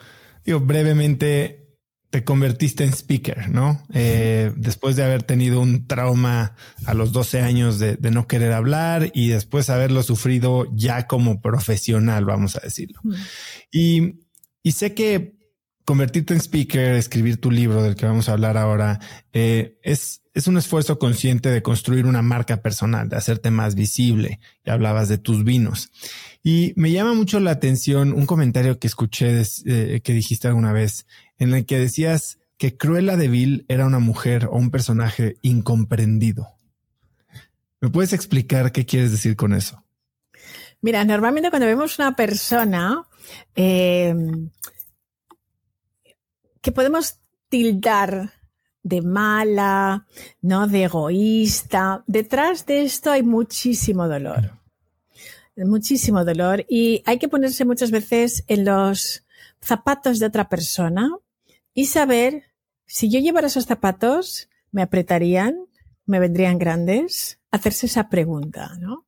digo, brevemente te convertiste en speaker, ¿no? Eh, después de haber tenido un trauma a los 12 años de, no querer hablar y después haberlo sufrido ya como profesional, vamos a decirlo. Y, y sé que convertirte en speaker, escribir tu libro del que vamos a hablar ahora, eh, es, es un esfuerzo consciente de construir una marca personal, de hacerte más visible. Ya hablabas de tus vinos. Y me llama mucho la atención un comentario que escuché eh, que dijiste alguna vez en el que decías que Cruella de Vil era una mujer o un personaje incomprendido. ¿Me puedes explicar qué quieres decir con eso? Mira, normalmente cuando vemos una persona eh, que podemos tildar de mala, no de egoísta, detrás de esto hay muchísimo dolor. Muchísimo dolor y hay que ponerse muchas veces en los zapatos de otra persona y saber si yo llevara esos zapatos, me apretarían, me vendrían grandes, hacerse esa pregunta, ¿no?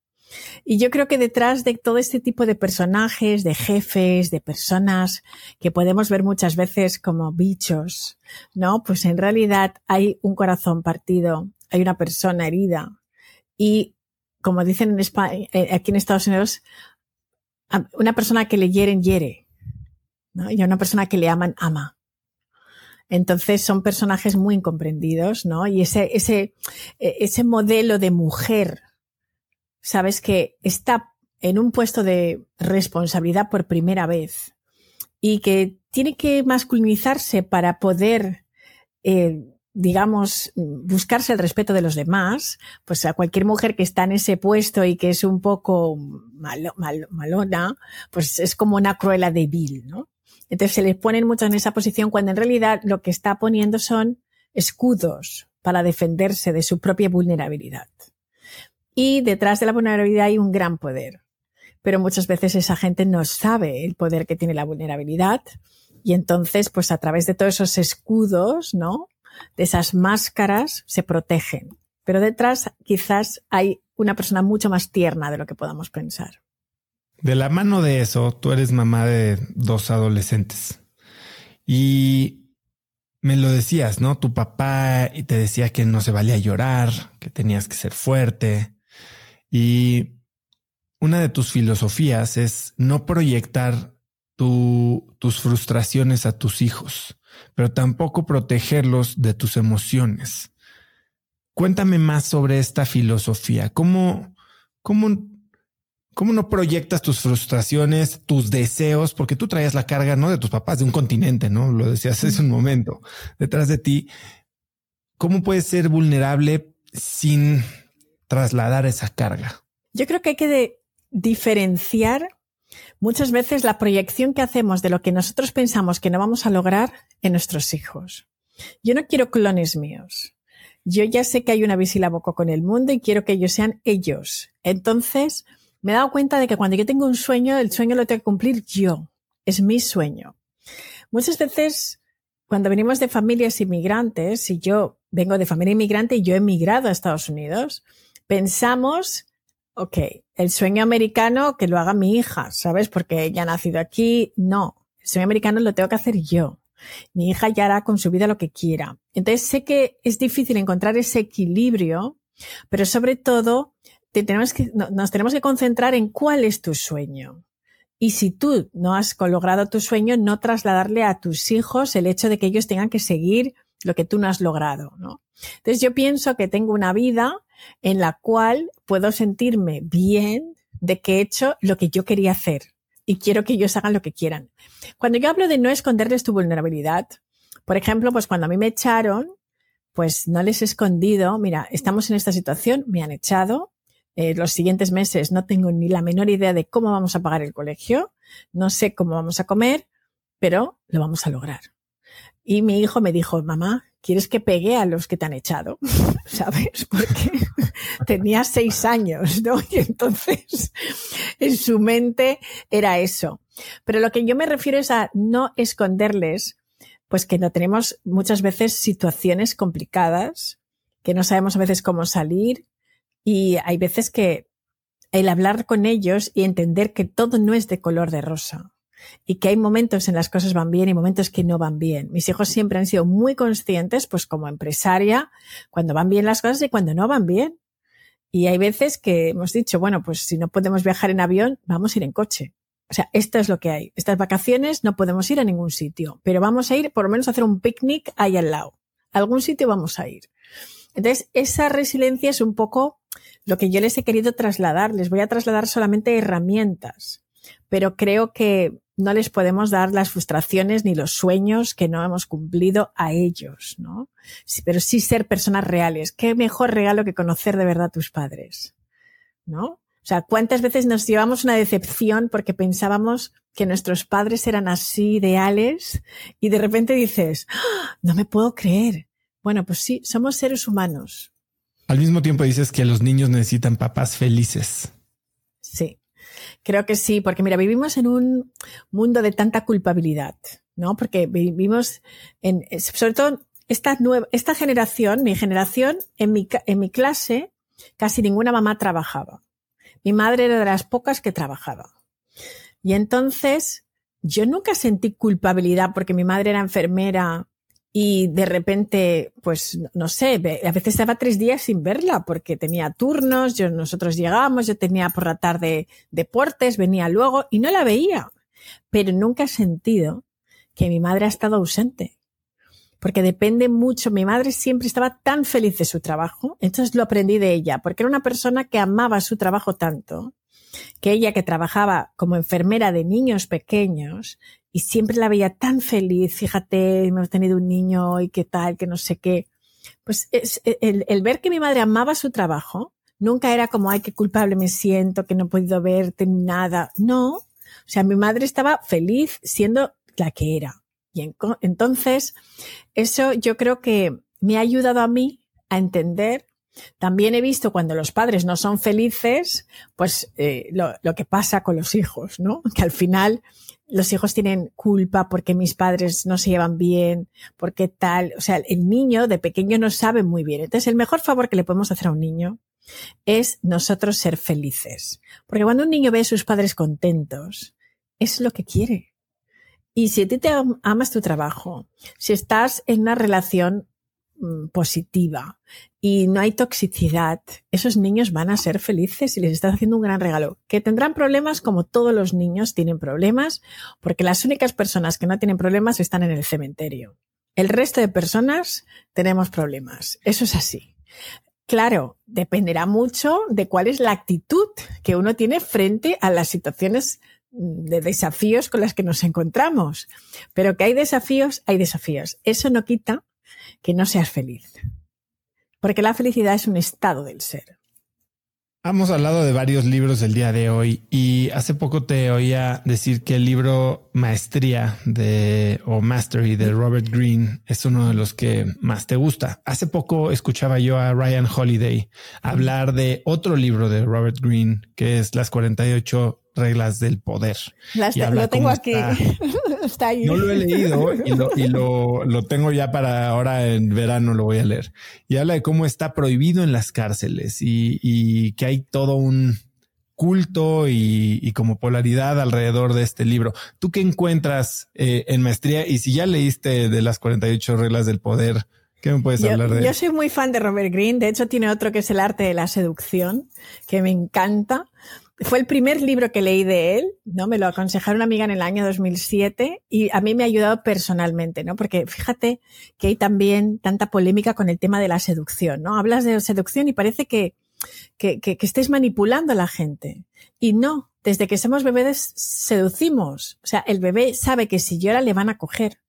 Y yo creo que detrás de todo este tipo de personajes, de jefes, de personas que podemos ver muchas veces como bichos, ¿no? Pues en realidad hay un corazón partido, hay una persona herida. Y como dicen en España, eh, aquí en Estados Unidos, una persona que le hieren, hiere. ¿no? Y a una persona que le aman, ama. Entonces son personajes muy incomprendidos, ¿no? Y ese, ese, e, ese modelo de mujer, sabes que está en un puesto de responsabilidad por primera vez y que tiene que masculinizarse para poder, eh, digamos, buscarse el respeto de los demás, pues a cualquier mujer que está en ese puesto y que es un poco malona, pues es como una cruela débil, ¿no? Entonces se les ponen mucho en esa posición cuando en realidad lo que está poniendo son escudos para defenderse de su propia vulnerabilidad. Y detrás de la vulnerabilidad hay un gran poder. Pero muchas veces esa gente no sabe el poder que tiene la vulnerabilidad. Y entonces, pues a través de todos esos escudos, ¿no? De esas máscaras, se protegen. Pero detrás quizás hay una persona mucho más tierna de lo que podamos pensar. De la mano de eso, tú eres mamá de dos adolescentes y me lo decías, ¿no? Tu papá te decía que no se valía llorar, que tenías que ser fuerte y una de tus filosofías es no proyectar tus frustraciones a tus hijos, pero tampoco protegerlos de tus emociones. Cuéntame más sobre esta filosofía. ¿Cómo, cómo, cómo no proyectas tus frustraciones, tus deseos? Porque tú traías la carga, ¿no? De tus papás, de un continente, ¿no? Lo decías hace un momento, detrás de ti. ¿Cómo puedes ser vulnerable sin trasladar esa carga? Yo creo que hay que diferenciar muchas veces la proyección que hacemos de lo que nosotros pensamos que no vamos a lograr en nuestros hijos. Yo no quiero clones míos. Yo ya sé que hay una boca con el mundo y quiero que ellos sean ellos. Entonces, me he dado cuenta de que cuando yo tengo un sueño, el sueño lo tengo que cumplir yo. Es mi sueño. Muchas veces, cuando venimos de familias inmigrantes, y yo vengo de familia inmigrante y yo he emigrado a Estados Unidos, pensamos, ok, el sueño americano que lo haga mi hija, ¿sabes? Porque ella ha nacido aquí. No, el sueño americano lo tengo que hacer yo. Mi hija ya hará con su vida lo que quiera. Entonces sé que es difícil encontrar ese equilibrio, pero sobre todo tenemos que, nos tenemos que concentrar en cuál es tu sueño. Y si tú no has logrado tu sueño, no trasladarle a tus hijos el hecho de que ellos tengan que seguir lo que tú no has logrado, ¿no? Entonces yo pienso que tengo una vida en la cual puedo sentirme bien de que he hecho lo que yo quería hacer y quiero que ellos hagan lo que quieran. Cuando yo hablo de no esconderles tu vulnerabilidad, por ejemplo, pues cuando a mí me echaron, pues no les he escondido, mira, estamos en esta situación, me han echado, eh, los siguientes meses no tengo ni la menor idea de cómo vamos a pagar el colegio, no sé cómo vamos a comer, pero lo vamos a lograr. Y mi hijo me dijo, mamá, ¿quieres que pegue a los que te han echado? ¿Sabes? Porque tenía seis años, ¿no? Y entonces en su mente era eso. Pero lo que yo me refiero es a no esconderles, pues que no tenemos muchas veces situaciones complicadas, que no sabemos a veces cómo salir y hay veces que el hablar con ellos y entender que todo no es de color de rosa y que hay momentos en las cosas van bien y momentos que no van bien. Mis hijos siempre han sido muy conscientes, pues como empresaria, cuando van bien las cosas y cuando no van bien. Y hay veces que hemos dicho, bueno, pues si no podemos viajar en avión, vamos a ir en coche. O sea, esto es lo que hay. Estas vacaciones no podemos ir a ningún sitio, pero vamos a ir por lo menos a hacer un picnic ahí al lado. A algún sitio vamos a ir. Entonces, esa resiliencia es un poco lo que yo les he querido trasladar. Les voy a trasladar solamente herramientas, pero creo que no les podemos dar las frustraciones ni los sueños que no hemos cumplido a ellos, ¿no? pero sí ser personas reales. ¿Qué mejor regalo que conocer de verdad a tus padres? ¿No? O sea, ¿cuántas veces nos llevamos una decepción porque pensábamos que nuestros padres eran así ideales y de repente dices, ¡Ah! no me puedo creer? Bueno, pues sí, somos seres humanos. Al mismo tiempo dices que los niños necesitan papás felices. Creo que sí, porque mira, vivimos en un mundo de tanta culpabilidad, ¿no? Porque vivimos en, sobre todo esta nueva, esta generación, mi generación, en mi, en mi clase, casi ninguna mamá trabajaba. Mi madre era de las pocas que trabajaba. Y entonces, yo nunca sentí culpabilidad porque mi madre era enfermera y de repente, pues no sé, a veces estaba tres días sin verla porque tenía turnos, yo, nosotros llegábamos, yo tenía por la tarde deportes, venía luego y no la veía. Pero nunca he sentido que mi madre ha estado ausente. Porque depende mucho, mi madre siempre estaba tan feliz de su trabajo, entonces lo aprendí de ella, porque era una persona que amaba su trabajo tanto, que ella que trabajaba como enfermera de niños pequeños, y siempre la veía tan feliz, fíjate, hemos tenido un niño y qué tal, que no sé qué. Pues es, el, el, ver que mi madre amaba su trabajo, nunca era como, ay, qué culpable me siento, que no he podido verte, nada. No. O sea, mi madre estaba feliz siendo la que era. Y en, entonces, eso yo creo que me ha ayudado a mí a entender también he visto cuando los padres no son felices, pues eh, lo, lo, que pasa con los hijos, ¿no? Que al final los hijos tienen culpa porque mis padres no se llevan bien, porque tal, o sea, el niño de pequeño no sabe muy bien. Entonces, el mejor favor que le podemos hacer a un niño es nosotros ser felices. Porque cuando un niño ve a sus padres contentos, es lo que quiere. Y si a ti te amas tu trabajo, si estás en una relación Mm, positiva y no hay toxicidad, esos niños van a ser felices y les estás haciendo un gran regalo. Que tendrán problemas como todos los niños tienen problemas, porque las únicas personas que no tienen problemas están en el cementerio. El resto de personas tenemos problemas. Eso es así. Claro, dependerá mucho de cuál es la actitud que uno tiene frente a las situaciones de desafíos con las que nos encontramos. Pero que hay desafíos, hay desafíos. Eso no quita que no seas feliz. Porque la felicidad es un estado del ser. Hemos hablado de varios libros el día de hoy y hace poco te oía decir que el libro Maestría de o Mastery de Robert Greene es uno de los que más te gusta. Hace poco escuchaba yo a Ryan Holiday hablar de otro libro de Robert Greene que es Las 48 reglas del poder. lo tengo aquí. Está, ahí. No lo he leído y, lo, tengo ya para ahora en verano lo voy a leer. Y habla de cómo está prohibido en las cárceles y, que hay todo un culto y, como polaridad alrededor de este libro. ¿Tú qué encuentras eh, en maestría? Y si ya leíste de las 48 reglas del poder, ¿Qué me puedes hablar de Yo soy muy fan de Robert Greene. De hecho, tiene otro que es El arte de la seducción, que me encanta fue el primer libro que leí de él, ¿no? Me lo aconsejaron una amiga en el año 2007 y a mí me ha ayudado personalmente, ¿no? Porque fíjate que hay también tanta polémica con el tema de la seducción, ¿no? Hablas de seducción y parece que, que, estés manipulando a la gente. Y no, desde que somos bebés seducimos. O sea, el bebé sabe que si llora le van a coger.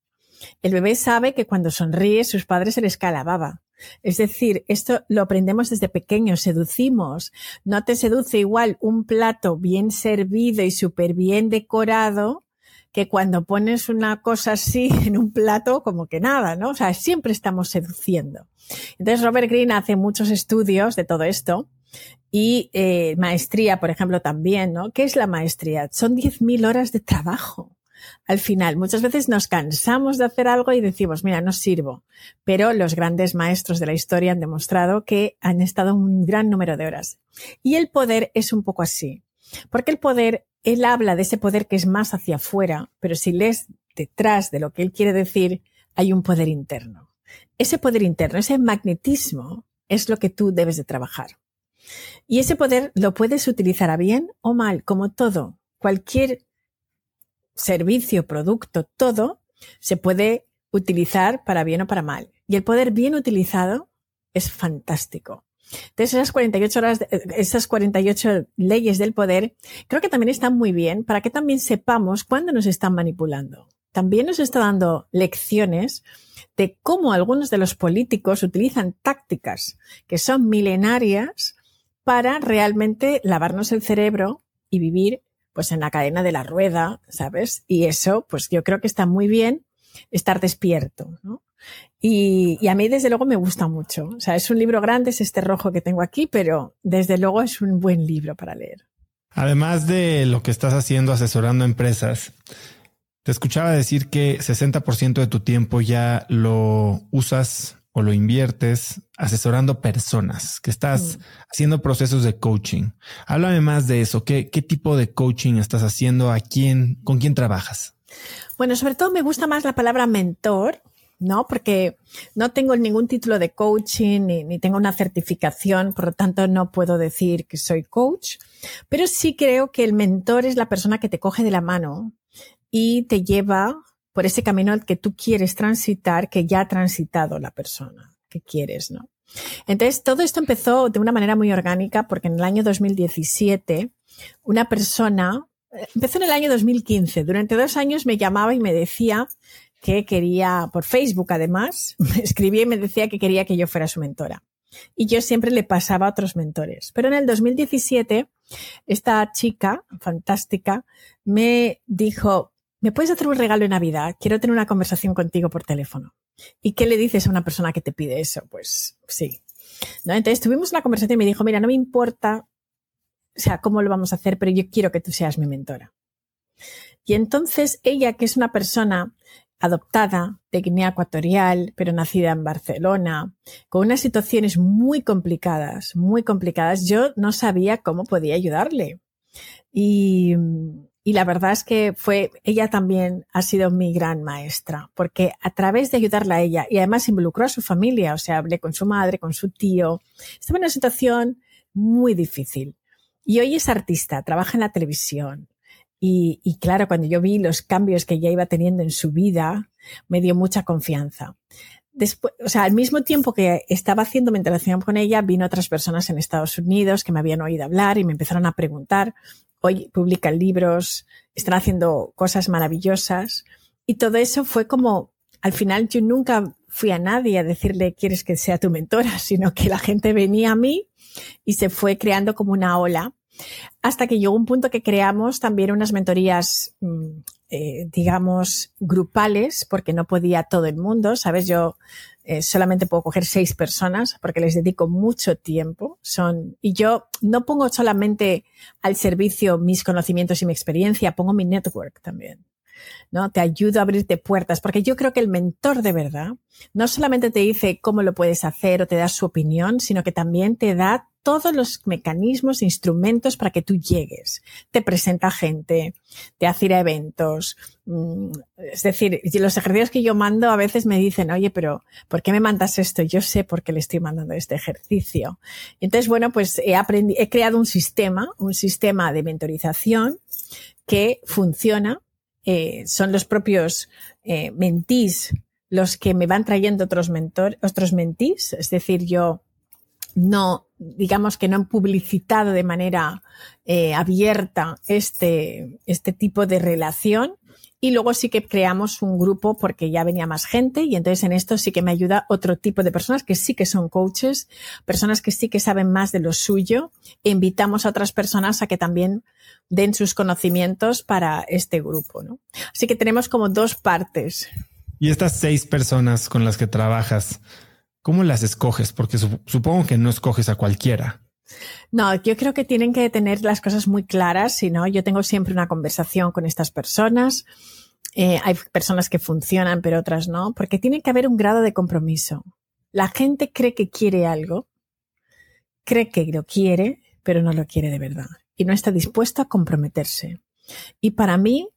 El bebé sabe que cuando sonríe sus padres se les cae la baba. Es decir, esto lo aprendemos desde pequeños, seducimos. No te seduce igual un plato bien servido y súper bien decorado que cuando pones una cosa así en un plato, como que nada, ¿no? O sea, siempre estamos seduciendo. Entonces, Robert Greene hace muchos estudios de todo esto y eh, maestría, por ejemplo, también, ¿no? ¿Qué es la maestría? Son 10.000 horas de trabajo al final. Muchas veces nos cansamos de hacer algo y decimos, mira, no sirvo. Pero los grandes maestros de la historia han demostrado que han estado un gran número de horas. Y el poder es un poco así. Porque el poder, él habla de ese poder que es más hacia afuera, pero si lees detrás de lo que él quiere decir, hay un poder interno. Ese poder interno, ese magnetismo, es lo que tú debes de trabajar. Y ese poder lo puedes utilizar a bien o mal, como todo. Cualquier servicio, producto, todo se puede utilizar para bien o para mal. Y el poder bien utilizado es fantástico. Entonces, esas 48 horas, esas 48 leyes del poder, creo que también están muy bien para que también sepamos cuándo nos están manipulando. También nos está dando lecciones de cómo algunos de los políticos utilizan tácticas que son milenarias para realmente lavarnos el cerebro y vivir pues en la cadena de la rueda, ¿sabes? Y eso, pues yo creo que está muy bien estar despierto, ¿no? Y, a mí desde luego me gusta mucho. O sea, es un libro grande, es este rojo que tengo aquí, pero desde luego es un buen libro para leer. Además de lo que estás haciendo asesorando empresas, te escuchaba decir que 60% de tu tiempo ya lo usas o lo inviertes asesorando personas, que estás mm. haciendo procesos de coaching. Háblame más de eso. ¿Qué, ¿Qué tipo de coaching estás haciendo? ¿A quién, con quién trabajas? Bueno, sobre todo me gusta más la palabra mentor, ¿no? Porque no tengo ningún título de coaching ni, ni, tengo una certificación, por lo tanto no puedo decir que soy coach, pero sí creo que el mentor es la persona que te coge de la mano y te lleva por ese camino que tú quieres transitar, que ya ha transitado la persona que quieres, ¿no? Entonces, todo esto empezó de una manera muy orgánica porque en el año 2017 una persona, eh, empezó en el año 2015, durante dos años me llamaba y me decía que quería, por Facebook además, me escribía y me decía que quería que yo fuera su mentora. Y yo siempre le pasaba a otros mentores. Pero en el 2017, esta chica fantástica me dijo, ¿me puedes hacer un regalo de Navidad? Quiero tener una conversación contigo por teléfono. ¿Y qué le dices a una persona que te pide eso? Pues sí. ¿No? Entonces tuvimos una conversación y me dijo, mira, no me importa, o sea, cómo lo vamos a hacer, pero yo quiero que tú seas mi mentora. Y entonces ella, que es una persona adoptada de Guinea Ecuatorial, pero nacida en Barcelona, con unas situaciones muy complicadas, muy complicadas, yo no sabía cómo podía ayudarle. Y, y la verdad es que fue, ella también ha sido mi gran maestra, porque a través de ayudarla a ella, y además involucró a su familia, o sea, hablé con su madre, con su tío, estaba en una situación muy difícil. Y hoy es artista, trabaja en la televisión. Y, y claro, cuando yo vi los cambios que ella iba teniendo en su vida, me dio mucha confianza. después, o sea, al mismo tiempo que estaba haciendo mi interacción con ella, vino otras personas en Estados Unidos que me habían oído hablar y me empezaron a preguntar, hoy publican libros, están haciendo cosas maravillosas. Y todo eso fue como, al final yo nunca fui a nadie a decirle, quieres que sea tu mentora, sino que la gente venía a mí y se fue creando como una ola hasta que llegó un punto que creamos también unas mentorías, mm, eh, digamos, grupales, porque no podía todo el mundo, ¿sabes? Yo eh, solamente puedo coger seis personas porque les dedico mucho tiempo. Son, y yo no pongo solamente al servicio mis conocimientos y mi experiencia, pongo mi network también. ¿no? Te ayudo a abrirte puertas, porque yo creo que el mentor de verdad no solamente te dice cómo lo puedes hacer o te da su opinión, sino que también te da todos los mecanismos, instrumentos para que tú llegues. Te presenta gente, te hace ir a eventos. Mm, es decir, los ejercicios que yo mando a veces me dicen, oye, pero ¿por qué me mandas esto? Yo sé por qué le estoy mandando este ejercicio. Entonces, bueno, pues he he creado un sistema, un sistema de mentorización que funciona. Eh, son los propios eh, mentís los que me van trayendo otros mentor, otros mentís. Es decir, yo no, digamos que no han publicitado de manera eh, abierta este, este tipo de relación. Y luego sí que creamos un grupo porque ya venía más gente y entonces en esto sí que me ayuda otro tipo de personas que sí que son coaches, personas que sí que saben más de lo suyo. E invitamos a otras personas a que también den sus conocimientos para este grupo, ¿no? Así que tenemos como dos partes. Y estas seis personas con las que trabajas, ¿Cómo las escoges? Porque supongo que no escoges a cualquiera. No, yo creo que tienen que tener las cosas muy claras, si no, yo tengo siempre una conversación con estas personas. Eh, hay personas que funcionan, pero otras no, porque tiene que haber un grado de compromiso. La gente cree que quiere algo, cree que lo quiere, pero no lo quiere de verdad y no está dispuesto a comprometerse. Y para mí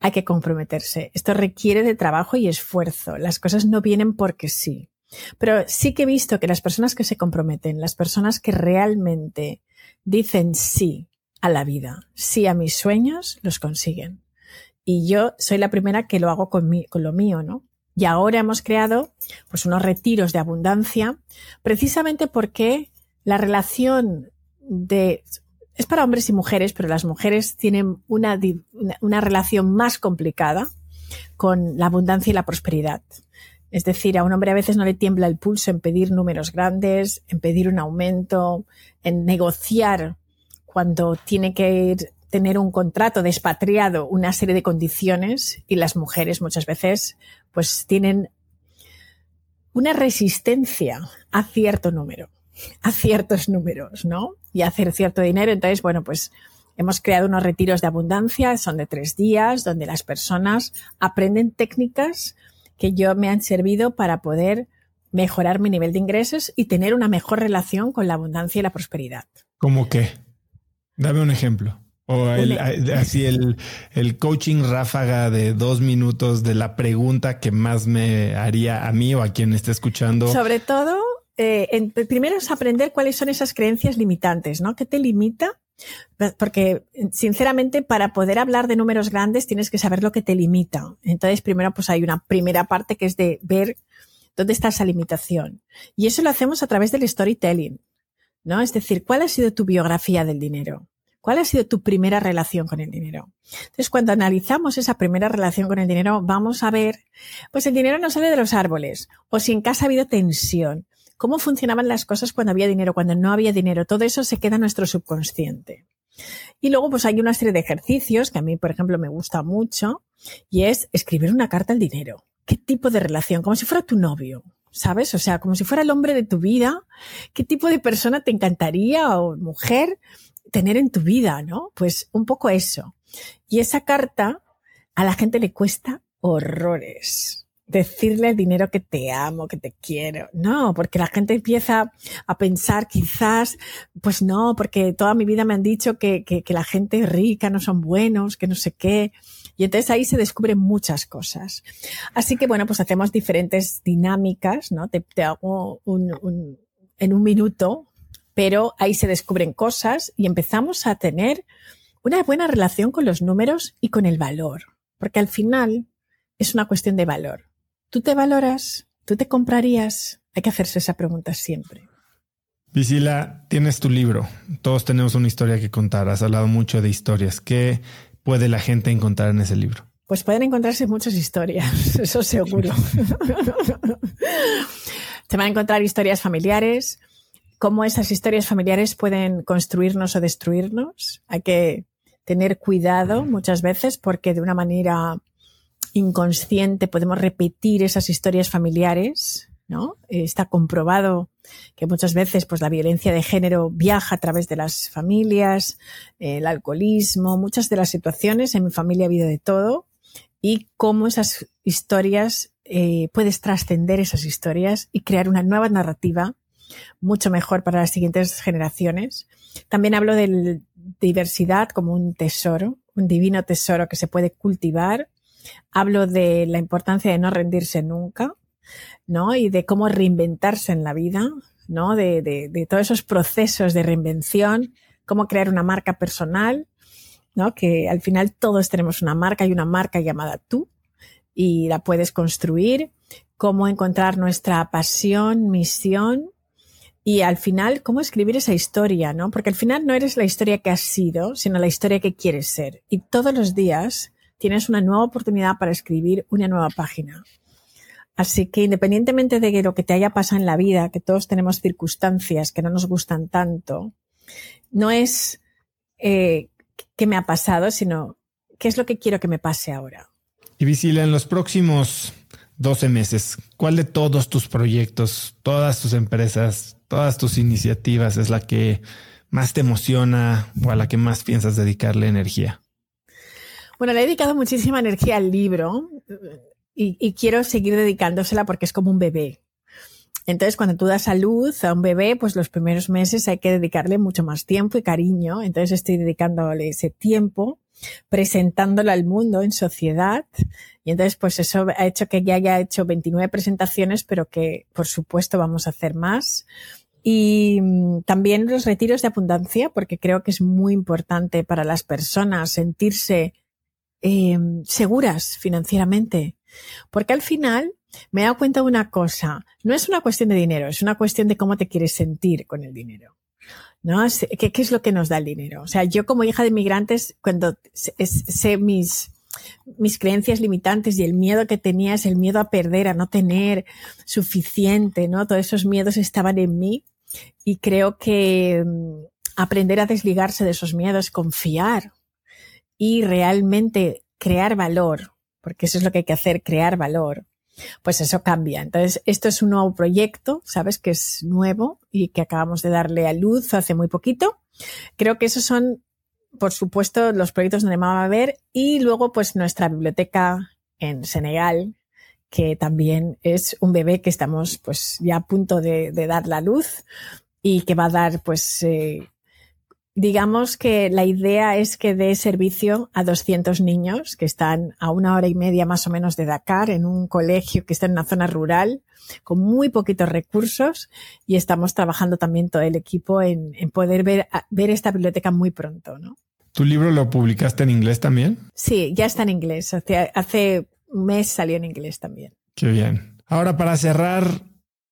hay que comprometerse. Esto requiere de trabajo y esfuerzo. Las cosas no vienen porque sí. Pero sí que he visto que las personas que se comprometen, las personas que realmente dicen sí a la vida, sí a mis sueños, los consiguen. Y yo soy la primera que lo hago con, con lo mío, ¿no? Y ahora hemos creado pues unos retiros de abundancia, precisamente porque la relación de es para hombres y mujeres, pero las mujeres tienen una, una relación más complicada con la abundancia y la prosperidad. Es decir, a un hombre a veces no le tiembla el pulso en pedir números grandes, en pedir un aumento, en negociar cuando tiene que tener un contrato de expatriado, una serie de condiciones y las mujeres muchas veces pues tienen una resistencia a cierto número, a ciertos números, ¿no? Y a hacer cierto dinero. Entonces, bueno, pues hemos creado unos retiros de abundancia, son de tres días, donde las personas aprenden técnicas que yo me han servido para poder mejorar mi nivel de ingresos y tener una mejor relación con la abundancia y la prosperidad. ¿Cómo qué? Dame un ejemplo. O así el, el, coaching ráfaga de dos minutos de la pregunta que más me haría a mí o a quien esté escuchando. Sobre todo, eh, primero es aprender cuáles son esas creencias limitantes, ¿no? ¿Qué te limita porque, sinceramente, para poder hablar de números grandes tienes que saber lo que te limita. Entonces, primero, pues hay una primera parte que es de ver dónde está esa limitación. Y eso lo hacemos a través del storytelling, ¿no? Es decir, ¿cuál ha sido tu biografía del dinero? ¿Cuál ha sido tu primera relación con el dinero? Entonces, cuando analizamos esa primera relación con el dinero, vamos a ver, pues el dinero no sale de los árboles, o si en casa ha habido tensión, cómo funcionaban las cosas cuando había dinero, cuando no había dinero. Todo eso se queda en nuestro subconsciente. Y luego, pues hay una serie de ejercicios que a mí, por ejemplo, me gusta mucho y es escribir una carta al dinero. ¿Qué tipo de relación? Como si fuera tu novio. ¿Sabes? O sea, como si fuera el hombre de tu vida. ¿Qué tipo de persona te encantaría o mujer tener en tu vida? ¿No? Pues un poco eso. Y esa carta a la gente le cuesta horrores decirle dinero que te amo, que te quiero. No, porque la gente empieza a pensar quizás, pues no, porque toda mi vida me han dicho que, que, la gente rica no son buenos, que no sé qué. Y entonces ahí se descubren muchas cosas. Así que bueno, pues hacemos diferentes dinámicas, ¿no? Te, te hago un, un, en un minuto, pero ahí se descubren cosas y empezamos a tener una buena relación con los números y con el valor. Porque al final es una cuestión de valor. ¿Tú te valoras? ¿Tú te comprarías? Hay que hacerse esa pregunta siempre. Visila, tienes tu libro. Todos tenemos una historia que contar. Has hablado mucho de historias. ¿Qué puede la gente encontrar en ese libro? Pues pueden encontrarse muchas historias, eso seguro. Se van a encontrar historias familiares, cómo esas historias familiares pueden construirnos o destruirnos. Hay que tener cuidado muchas veces porque de una manera inconsciente podemos repetir esas historias familiares, ¿no? Está comprobado que muchas veces pues la violencia de género viaja a través de las familias, el alcoholismo, muchas de las situaciones, en mi familia ha habido de todo, y cómo esas historias, eh, puedes trascender esas historias y crear una nueva narrativa mucho mejor para las siguientes generaciones. También hablo de diversidad como un tesoro, un divino tesoro que se puede cultivar. Hablo de la importancia de no rendirse nunca, ¿no? Y de cómo reinventarse en la vida, ¿no? De, de, todos esos procesos de reinvención, cómo crear una marca personal, ¿no? Que al final todos tenemos una marca y una marca llamada tú y la puedes construir, cómo encontrar nuestra pasión, misión y al final cómo escribir esa historia, ¿no? Porque al final no eres la historia que has sido, sino la historia que quieres ser. Y todos los días tienes una nueva oportunidad para escribir una nueva página. Así que independientemente de lo que te haya pasado en la vida, que todos tenemos circunstancias que no nos gustan tanto, no es eh, qué me ha pasado, sino qué es lo que quiero que me pase ahora. Y Visila, en los próximos 12 meses, ¿cuál de todos tus proyectos, todas tus empresas, todas tus iniciativas es la que más te emociona o a la que más piensas dedicarle energía? Bueno, le he dedicado muchísima energía al libro y, quiero seguir dedicándosela porque es como un bebé. Entonces, cuando tú das a luz a un bebé, pues los primeros meses hay que dedicarle mucho más tiempo y cariño. Entonces estoy dedicándole ese tiempo, presentándolo al mundo en sociedad. Y entonces, pues eso ha hecho que ya haya hecho 29 presentaciones, pero que por supuesto vamos a hacer más. Y mm, también los retiros de abundancia, porque creo que es muy importante para las personas sentirse eh, seguras financieramente. Porque al final me he dado cuenta de una cosa, no es una cuestión de dinero, es una cuestión de cómo te quieres sentir con el dinero. ¿No? ¿Qué, qué es lo que nos da el dinero? O sea, yo como hija de inmigrantes, cuando sé mis, mis creencias limitantes y el miedo que tenía es el miedo a perder, a no tener suficiente, ¿no? Todos esos miedos estaban en mí y creo que mm, aprender a desligarse de esos miedos, confiar y realmente crear valor, porque eso es lo que hay que hacer, crear valor, pues eso cambia. Entonces, esto es un nuevo proyecto, ¿sabes? Que es nuevo y que acabamos de darle a luz hace muy poquito. Creo que esos son, por supuesto, los proyectos donde me va a ver y luego, pues, nuestra biblioteca en Senegal, que también es un bebé que estamos, pues, ya a punto de, de dar la luz y que va a dar, pues, eh, digamos que la idea es que dé servicio a 200 niños que están a una hora y media más o menos de Dakar en un colegio que está en una zona rural con muy poquitos recursos y estamos trabajando también todo el equipo en, poder ver, ver esta biblioteca muy pronto, ¿no? ¿Tu libro lo publicaste en inglés también? Sí, ya está en inglés. Hace, hace un mes salió en inglés también. Qué bien. Ahora, para cerrar,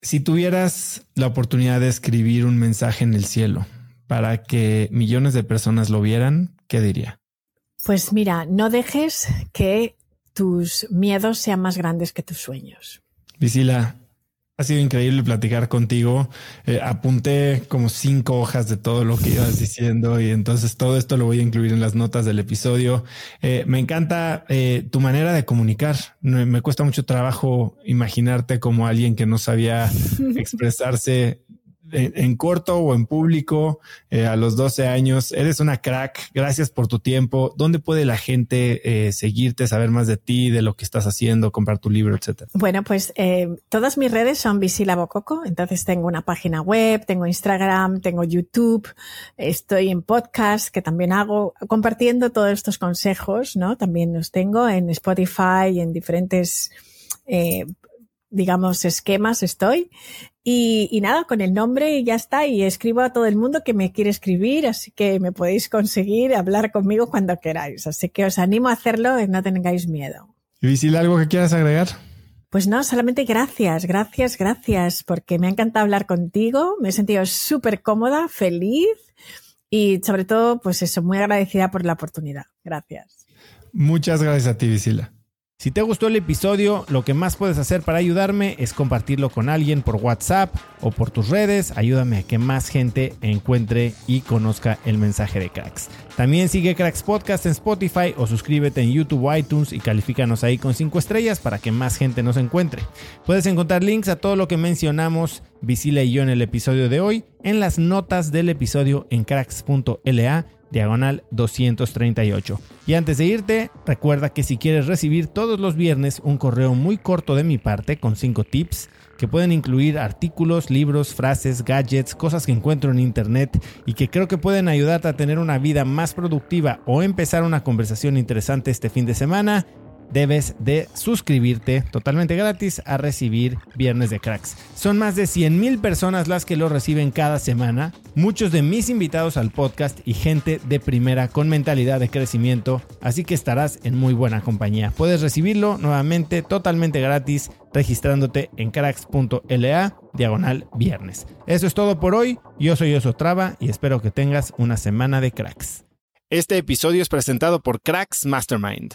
si tuvieras la oportunidad de escribir un mensaje en el cielo, para que millones de personas lo vieran, ¿qué diría? Pues mira, no dejes que tus miedos sean más grandes que tus sueños. Visila, ha sido increíble platicar contigo. Eh, apunté como cinco hojas de todo lo que ibas diciendo y entonces todo esto lo voy a incluir en las notas del episodio. Eh, me encanta eh, tu manera de comunicar. Me, cuesta mucho trabajo imaginarte como alguien que no sabía expresarse en, corto o en público eh, a los 12 años. Eres una crack. Gracias por tu tiempo. ¿Dónde puede la gente eh, seguirte, saber más de ti, de lo que estás haciendo, comprar tu libro, etcétera? Bueno, pues eh, todas mis redes son Visila Bococo. Entonces tengo una página web, tengo Instagram, tengo YouTube, estoy en podcast que también hago, compartiendo todos estos consejos, ¿no? También los tengo en Spotify en diferentes digamos, esquemas estoy. Y, nada, con el nombre y ya está. Y escribo a todo el mundo que me quiere escribir, así que me podéis conseguir hablar conmigo cuando queráis. Así que os animo a hacerlo y no tengáis miedo. ¿Y Visil, algo que quieras agregar? Pues no, solamente gracias, gracias, gracias, porque me ha encantado hablar contigo, me he sentido súper cómoda, feliz y sobre todo, pues eso, muy agradecida por la oportunidad. Gracias. Muchas gracias a ti, Visila. Si te gustó el episodio, lo que más puedes hacer para ayudarme es compartirlo con alguien por WhatsApp o por tus redes. Ayúdame a que más gente encuentre y conozca el mensaje de Cracks. También sigue Cracks Podcast en Spotify o suscríbete en YouTube o iTunes y califícanos ahí con 5 estrellas para que más gente nos encuentre. Puedes encontrar links a todo lo que mencionamos Visila y yo en el episodio de hoy en las notas del episodio en cracks.la diagonal 238. Y antes de irte, recuerda que si quieres recibir todos los viernes un correo muy corto de mi parte con 5 tips, que pueden incluir artículos, libros, frases, gadgets, cosas que encuentro en internet y que creo que pueden ayudarte a tener una vida más productiva o empezar una conversación interesante este fin de semana, debes de suscribirte totalmente gratis a recibir Viernes de Cracks. Son más de 100 mil personas las que lo reciben cada semana, muchos de mis invitados al podcast y gente de primera con mentalidad de crecimiento, así que estarás en muy buena compañía. Puedes recibirlo nuevamente totalmente gratis registrándote en cracks.la diagonal viernes. Eso es todo por hoy, yo soy Oso Traba y espero que tengas una semana de cracks. Este episodio es presentado por Cracks Mastermind.